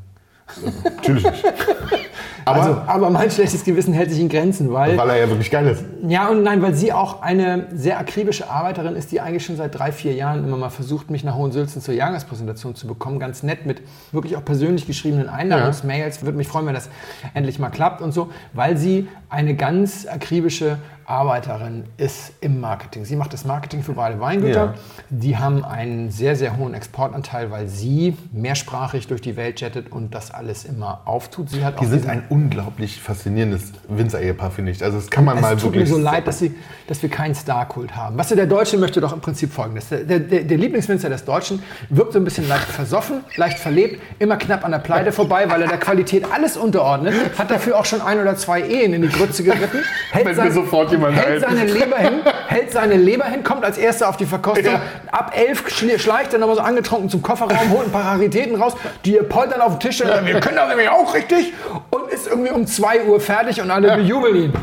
Natürlich nicht. Aber also, aber mein schlechtes Gewissen hält sich in Grenzen, weil weil er ja wirklich geil ist. Ja und nein, weil sie auch eine sehr akribische Arbeiterin ist, die eigentlich schon seit drei, vier Jahren immer mal versucht, mich nach Hohensülzen zur Jahrgangspräsentation zu bekommen. Ganz nett mit wirklich auch persönlich geschriebenen Einladungsmails. Würde mich freuen, wenn das endlich mal klappt und so, weil sie eine ganz akribische Arbeiterin ist im Marketing. Sie macht das Marketing für beide Weingüter. Ja. Die haben einen sehr, sehr hohen Exportanteil, weil sie mehrsprachig durch die Welt jettet und das alles immer auftut. Sie hat Die sind ein unglaublich faszinierendes Winzer-Ehepaar, finde ich. Also das kann man mal es tut wirklich... mir so leid, dass, sie, dass wir keinen Star-Kult haben. Was der Deutsche möchte doch im Prinzip folgendes. Der, der, der Lieblingswinzer des Deutschen wirkt so ein bisschen leicht versoffen, leicht verlebt, immer knapp an der Pleite vorbei, weil er der Qualität alles unterordnet, hat dafür auch schon ein oder zwei Ehen in die Grütze geritten, hält, Fällt mir sofort jemand hält ein. seine Leber hin, hält seine Leber hin, kommt als Erster auf die Verkostung, Ja. ab elf schleicht er nochmal so angetrunken zum Kofferraum, holt ein paar Raritäten raus, die poltern auf den Tisch, und sagen, wir können das nämlich auch richtig und ist irgendwie um 2 Uhr fertig und alle bejubeln ihn.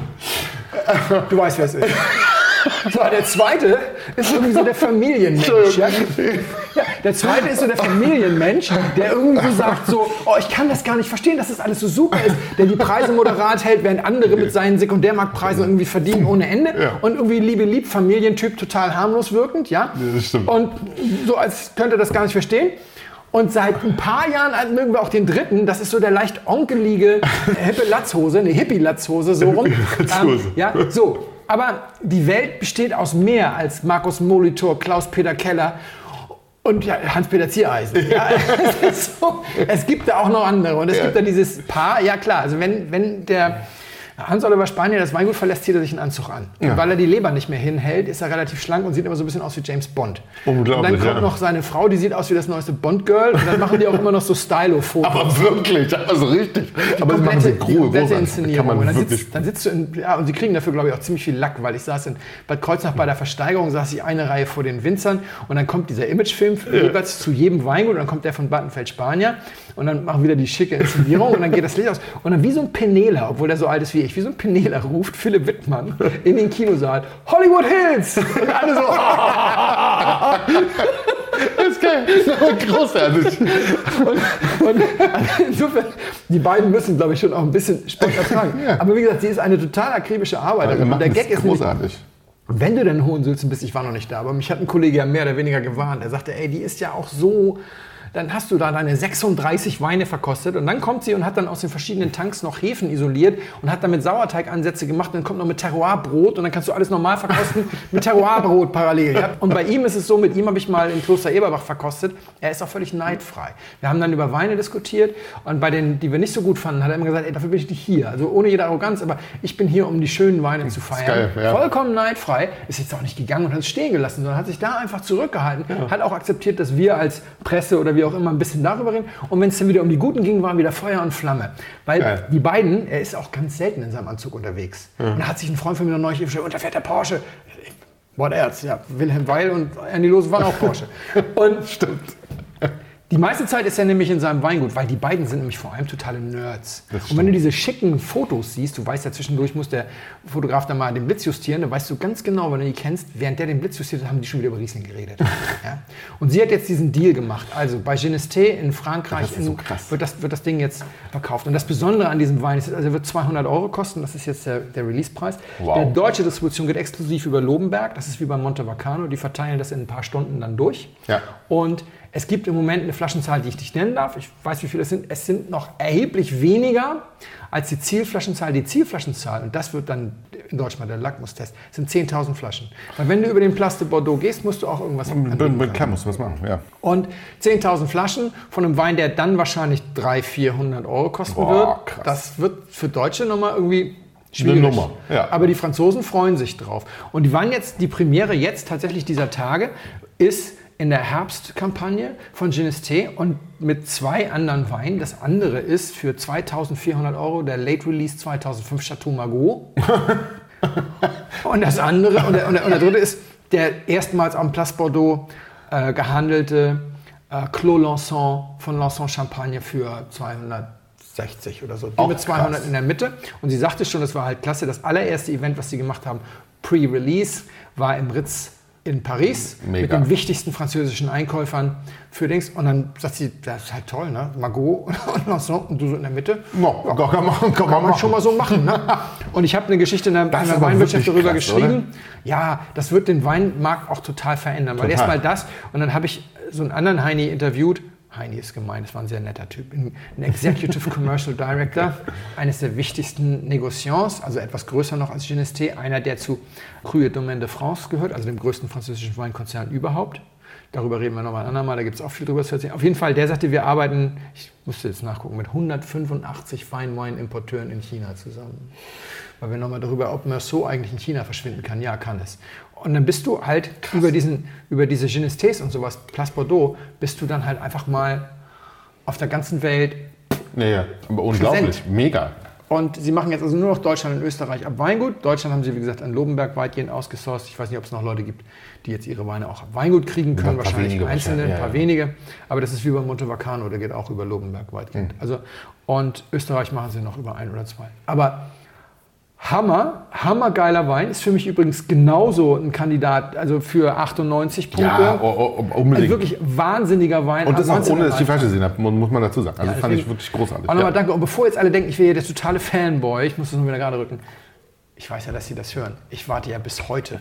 Du weißt, wer es ist. So, der zweite ist irgendwie so der Familienmensch. Ja? Ja, der zweite ist so der Familienmensch, der irgendwie sagt so, oh, ich kann das gar nicht verstehen, dass das alles so super ist, der die Preise moderat hält, während andere mit seinen Sekundärmarktpreisen irgendwie verdienen ohne Ende Ja. und irgendwie liebe lieb Familientyp total harmlos wirkend, ja? das stimmt. Und so als könnte das gar nicht verstehen. Und seit ein paar Jahren mögen wir auch den dritten, das ist so der leicht onkelige hippe Latzhose, eine Hippie-Latzhose, so rum. Latzhose. ja, so. Aber die Welt besteht aus mehr als Markus Molitor, Klaus-Peter Keller und ja, Hans-Peter Ziereisen. Ja, es, so, es gibt da auch noch andere. Und es gibt da dieses Paar, ja klar, also wenn, wenn der Hans-Oliver Spanier, das Weingut verlässt, zieht er sich einen Anzug an. Und Ja. weil er die Leber nicht mehr hinhält, ist er relativ schlank und sieht immer so ein bisschen aus wie James Bond. Unglaublich, Und dann kommt ja. noch seine Frau, die sieht aus wie das neueste Bond-Girl. Und dann machen die auch immer noch so Stylo-Fotos. Aber wirklich, also richtig. Aber sie machen sie die groß, komplette. Inszenierung. Kann man und dann, sitzt, dann sitzt du in, ja, und sie kriegen dafür, glaube ich, auch ziemlich viel Lack, weil ich saß in Bad Kreuznach bei der Versteigerung, saß ich eine Reihe vor den Winzern und dann kommt dieser Imagefilm jeweils zu jedem Weingut und dann kommt der von Battenfeld Spanier und dann machen wieder die schicke Inszenierung und dann geht das Licht aus und dann wie so ein Penela, obwohl der so alt ist wie ich, wie so ein Penela ruft Philipp Wittmann in den Kinosaal, Hollywood Hills! Und alle so, Das ist geil. Das ist großartig. Und, und insofern, die beiden müssen, glaube ich, schon auch ein bisschen Sport ertragen. Ja. Aber wie gesagt, sie ist eine total akribische Arbeiterin. Und der Gag ist nämlich, großartig. wenn du denn Hohensülzen bist, ich war noch nicht da, aber mich hat ein Kollege ja mehr oder weniger gewarnt. Er sagte, ey, die ist ja auch so, dann hast du da deine 36 Weine verkostet und dann kommt sie und hat dann aus den verschiedenen Tanks noch Hefen isoliert und hat damit Sauerteigansätze gemacht und dann kommt noch mit Terroirbrot und dann kannst du alles normal verkosten mit Terroirbrot parallel. Ja? Und bei ihm ist es so, mit ihm habe ich mal in Kloster Eberbach verkostet, er ist auch völlig neidfrei. Wir haben dann über Weine diskutiert und bei denen, die wir nicht so gut fanden, hat er immer gesagt, ey, dafür bin ich nicht hier. Also ohne jede Arroganz, aber ich bin hier, um die schönen Weine zu feiern. geil, ja. Vollkommen neidfrei, ist jetzt auch nicht gegangen und hat es stehen gelassen, sondern hat sich da einfach zurückgehalten, hat auch akzeptiert, dass wir als Presse oder wie auch immer ein bisschen darüber reden. Und wenn es dann wieder um die Guten ging, waren wieder Feuer und Flamme. Weil Geil. die beiden, er ist auch ganz selten in seinem Anzug unterwegs. Und da hat sich ein Freund von mir noch neulich gestellt, und da fährt der Porsche. What else? Ja, Wilhelm Weil und Andy Lose waren auch Porsche. Und Stimmt. Die meiste Zeit ist er nämlich in seinem Weingut, weil die beiden sind nämlich vor allem totale Nerds. Und wenn du diese schicken Fotos siehst, du weißt ja zwischendurch, muss der Fotograf dann mal den Blitz justieren, dann weißt du ganz genau, wenn du die kennst, während der den Blitz justiert, hat, haben die schon wieder über Riesling geredet. ja? Und sie hat jetzt diesen Deal gemacht. Also bei Genesté in Frankreich so in, krass. wird, das, wird das Ding jetzt verkauft. Und das Besondere an diesem Wein ist, also er wird 200 Euro kosten, das ist jetzt der, der Release-Preis. Wow. Der deutsche Distribution geht exklusiv über Lobenberg, das ist wie bei Monte Vacano, die verteilen das in ein paar Stunden dann durch. Ja. Und es gibt im Moment eine Flaschenzahl, die ich nicht nennen darf. Ich weiß, wie viele es sind. Es sind noch erheblich weniger als die Zielflaschenzahl. Die Zielflaschenzahl, und das wird dann in Deutsch mal der Lackmustest, sind 10.000 Flaschen. Weil wenn du über den Place de Bordeaux gehst, musst du auch irgendwas anbieten können. Klar, muss was machen, ja. Und 10.000 Flaschen von einem Wein, der dann wahrscheinlich 300, 400 Euro kosten Boah, wird. krass. Das wird für Deutsche nochmal irgendwie schwierig. Eine Nummer, ja. Aber die Franzosen freuen sich drauf. Und die waren jetzt, die Premiere jetzt tatsächlich dieser Tage ist in der Herbstkampagne von Genesté und mit zwei anderen Weinen. Das andere ist für 2.400 Euro der Late Release 2005 Chateau Margaux. Und das andere, und der, und der, und der dritte ist der erstmals am Place Bordeaux äh, gehandelte äh, Clos Lançon von Lançon Champagne für 260 oder so. Die Auch mit 200 krass. in der Mitte. Und sie sagte schon, das war halt klasse. Das allererste Event, was sie gemacht haben, Pre-Release, war im Ritz in Paris Mega. mit den wichtigsten französischen Einkäufern für Dings. Und dann sagt sie, das ist halt toll, ne? Margot und Lançon und du so in der Mitte. No, kann man kann, Kann man schon mal so machen. Ne? Und ich habe eine Geschichte in der, Das in der Weinwirtschaft darüber krass, geschrieben. Ja, das wird den Weinmarkt auch total verändern. Weil erstmal das und dann habe ich so einen anderen Heini interviewt. Heini ist gemein, das war ein sehr netter Typ. Ein Executive Commercial Director, eines der wichtigsten Negociants, also etwas größer noch als Genesté, einer, der zu Cru Domaine de France gehört, also dem größten französischen Weinkonzern überhaupt. Darüber reden wir noch mal ein andermal, da gibt es auch viel drüber zu erzählen. Auf jeden Fall, der sagte, wir arbeiten, ich musste jetzt nachgucken, mit 185 Feinwein-Importeuren in China zusammen. Weil wir nochmal darüber, ob Meursault eigentlich in China verschwinden kann. Ja, kann es. Und dann bist du halt über, diesen, über diese Genestés und sowas, Place Bordeaux, bist du dann halt einfach mal auf der ganzen Welt Nee, ja, aber unglaublich, Präsent. mega. und sie machen jetzt also nur noch Deutschland und Österreich ab Weingut. Deutschland haben sie, wie gesagt, an Lobenberg weitgehend ausgesourced. Ich weiß nicht, ob es noch Leute gibt, die jetzt ihre Weine auch ab Weingut kriegen können. ein paar wahrscheinlich wenige einzelne, ein wahrscheinlich, paar ja, ja. wenige. Aber das ist wie bei Monte Vacano, der geht auch über Lobenberg weitgehend. Mhm. Also, und Österreich machen sie noch über ein oder zwei. Aber Hammer, hammergeiler Wein. Ist für mich übrigens genauso ein Kandidat, also für 98 Punkte. Ja, oh, oh, also unbedingt. wirklich wahnsinniger Wein. und das auch 19er ohne, dass ich die falsche gesehen habe, mu- muss man dazu sagen. Also Ja, fand ich wirklich großartig. Auch nochmal Ja. danke. Und bevor jetzt alle denken, ich wäre hier der totale Fanboy, ich muss das nur wieder gerade rücken. Ich weiß ja, dass Sie das hören. Ich warte ja bis heute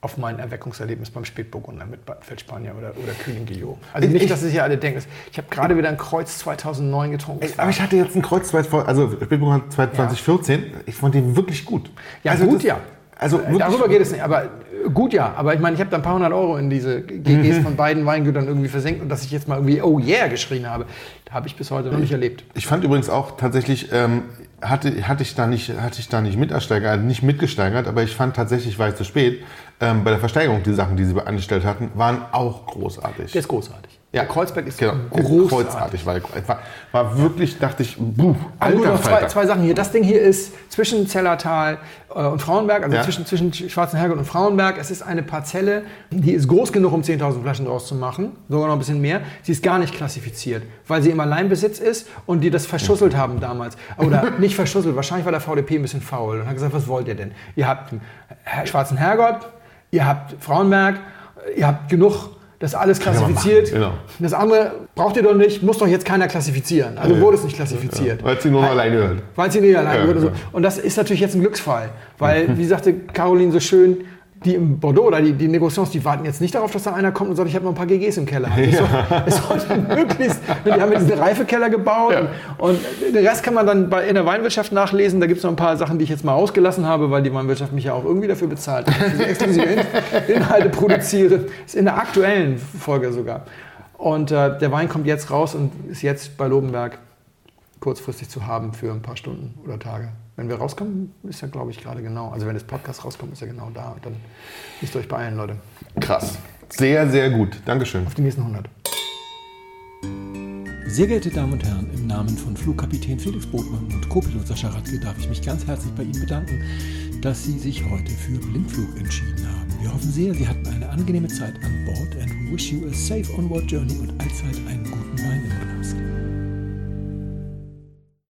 auf mein Erweckungserlebnis beim Spätburgunder mit Feldspanier oder, oder Kühling Guillot. Also Ich- nicht, ich- dass Sie hier alle denken. Ich habe gerade wieder ein Kreuz 2009 getrunken. Ey, Aber ich hatte jetzt ein Kreuz, also Spätburgunder 2014, ich fand den wirklich gut. Ja, also gut, das- ja. Also Äh, Darüber geht es nicht, aber Gut, ja, aber ich meine, ich habe da ein paar hundert Euro in diese GGs von beiden Weingütern irgendwie versenkt und dass ich jetzt mal irgendwie Oh yeah geschrien habe, habe ich bis heute noch nicht erlebt. Ich fand übrigens auch tatsächlich, ähm, hatte, hatte, ich da nicht, hatte ich da nicht mitersteigert, also nicht mitgesteigert, aber ich fand tatsächlich, war ich zu spät, ähm, bei der Versteigerung, die Sachen, die sie angestellt hatten, waren auch großartig. Der ist großartig. Ja, Kreuzberg ist genau, großartig. Kreuzartig, weil war, war wirklich, dachte ich, buh, Also alter noch zwei, zwei Sachen hier. Das Ding hier ist zwischen Zellertal äh, und Frauenberg, also Ja. zwischen, zwischen Schwarzenherrgott und Frauenberg. Es ist eine Parzelle, die ist groß genug, um 10.000 Flaschen draus zu machen, sogar noch ein bisschen mehr. Sie ist gar nicht klassifiziert, weil sie im Alleinbesitz ist und die das verschusselt haben damals. Oder nicht verschusselt, wahrscheinlich war der VDP ein bisschen faul und hat gesagt, was wollt ihr denn? Ihr habt Herr- Schwarzenhergott, ihr habt Frauenberg, ihr habt genug, das ist alles machen, klassifiziert. genau. Das andere braucht ihr doch nicht, muss doch jetzt keiner klassifizieren. Also wurde es nicht klassifiziert. Weil sie nur noch alleine hört. Weil sie nicht allein Ja, wird und so. ja. Und das ist natürlich jetzt ein Glücksfall. Weil, wie sagte Caroline so schön, die im Bordeaux oder die, die Negociants, die warten jetzt nicht darauf, dass da einer kommt und sagt, ich habe noch ein paar GGs im Keller. Es soll, es sollte möglichst, die haben jetzt diesen Reifekeller gebaut Ja. und, und den Rest kann man dann bei, in der Weinwirtschaft nachlesen. Da gibt es noch ein paar Sachen, die ich jetzt mal ausgelassen habe, weil die Weinwirtschaft mich ja auch irgendwie dafür bezahlt, dass ich diese exklusive In Inhalte produziere. Ist in der aktuellen Folge sogar. Und äh, der Wein kommt jetzt raus und ist jetzt bei Lobenberg kurzfristig zu haben für ein paar Stunden oder Tage. Wenn wir rauskommen, ist er, glaube ich, gerade genau. Also wenn das Podcast rauskommt, ist er genau da. Und dann müsst ihr euch beeilen, Leute. Krass. Sehr, sehr gut. Dankeschön. Auf die nächsten 100. Sehr geehrte Damen und Herren, im Namen von Flugkapitän Felix Botmann und Co-Pilot Sascha Radke darf ich mich ganz herzlich bei Ihnen bedanken, dass Sie sich heute für Blindflug entschieden haben. Wir hoffen sehr, Sie hatten eine angenehme Zeit an Bord and we wish you a safe onward journey und allzeit einen guten Wein im Gepäck.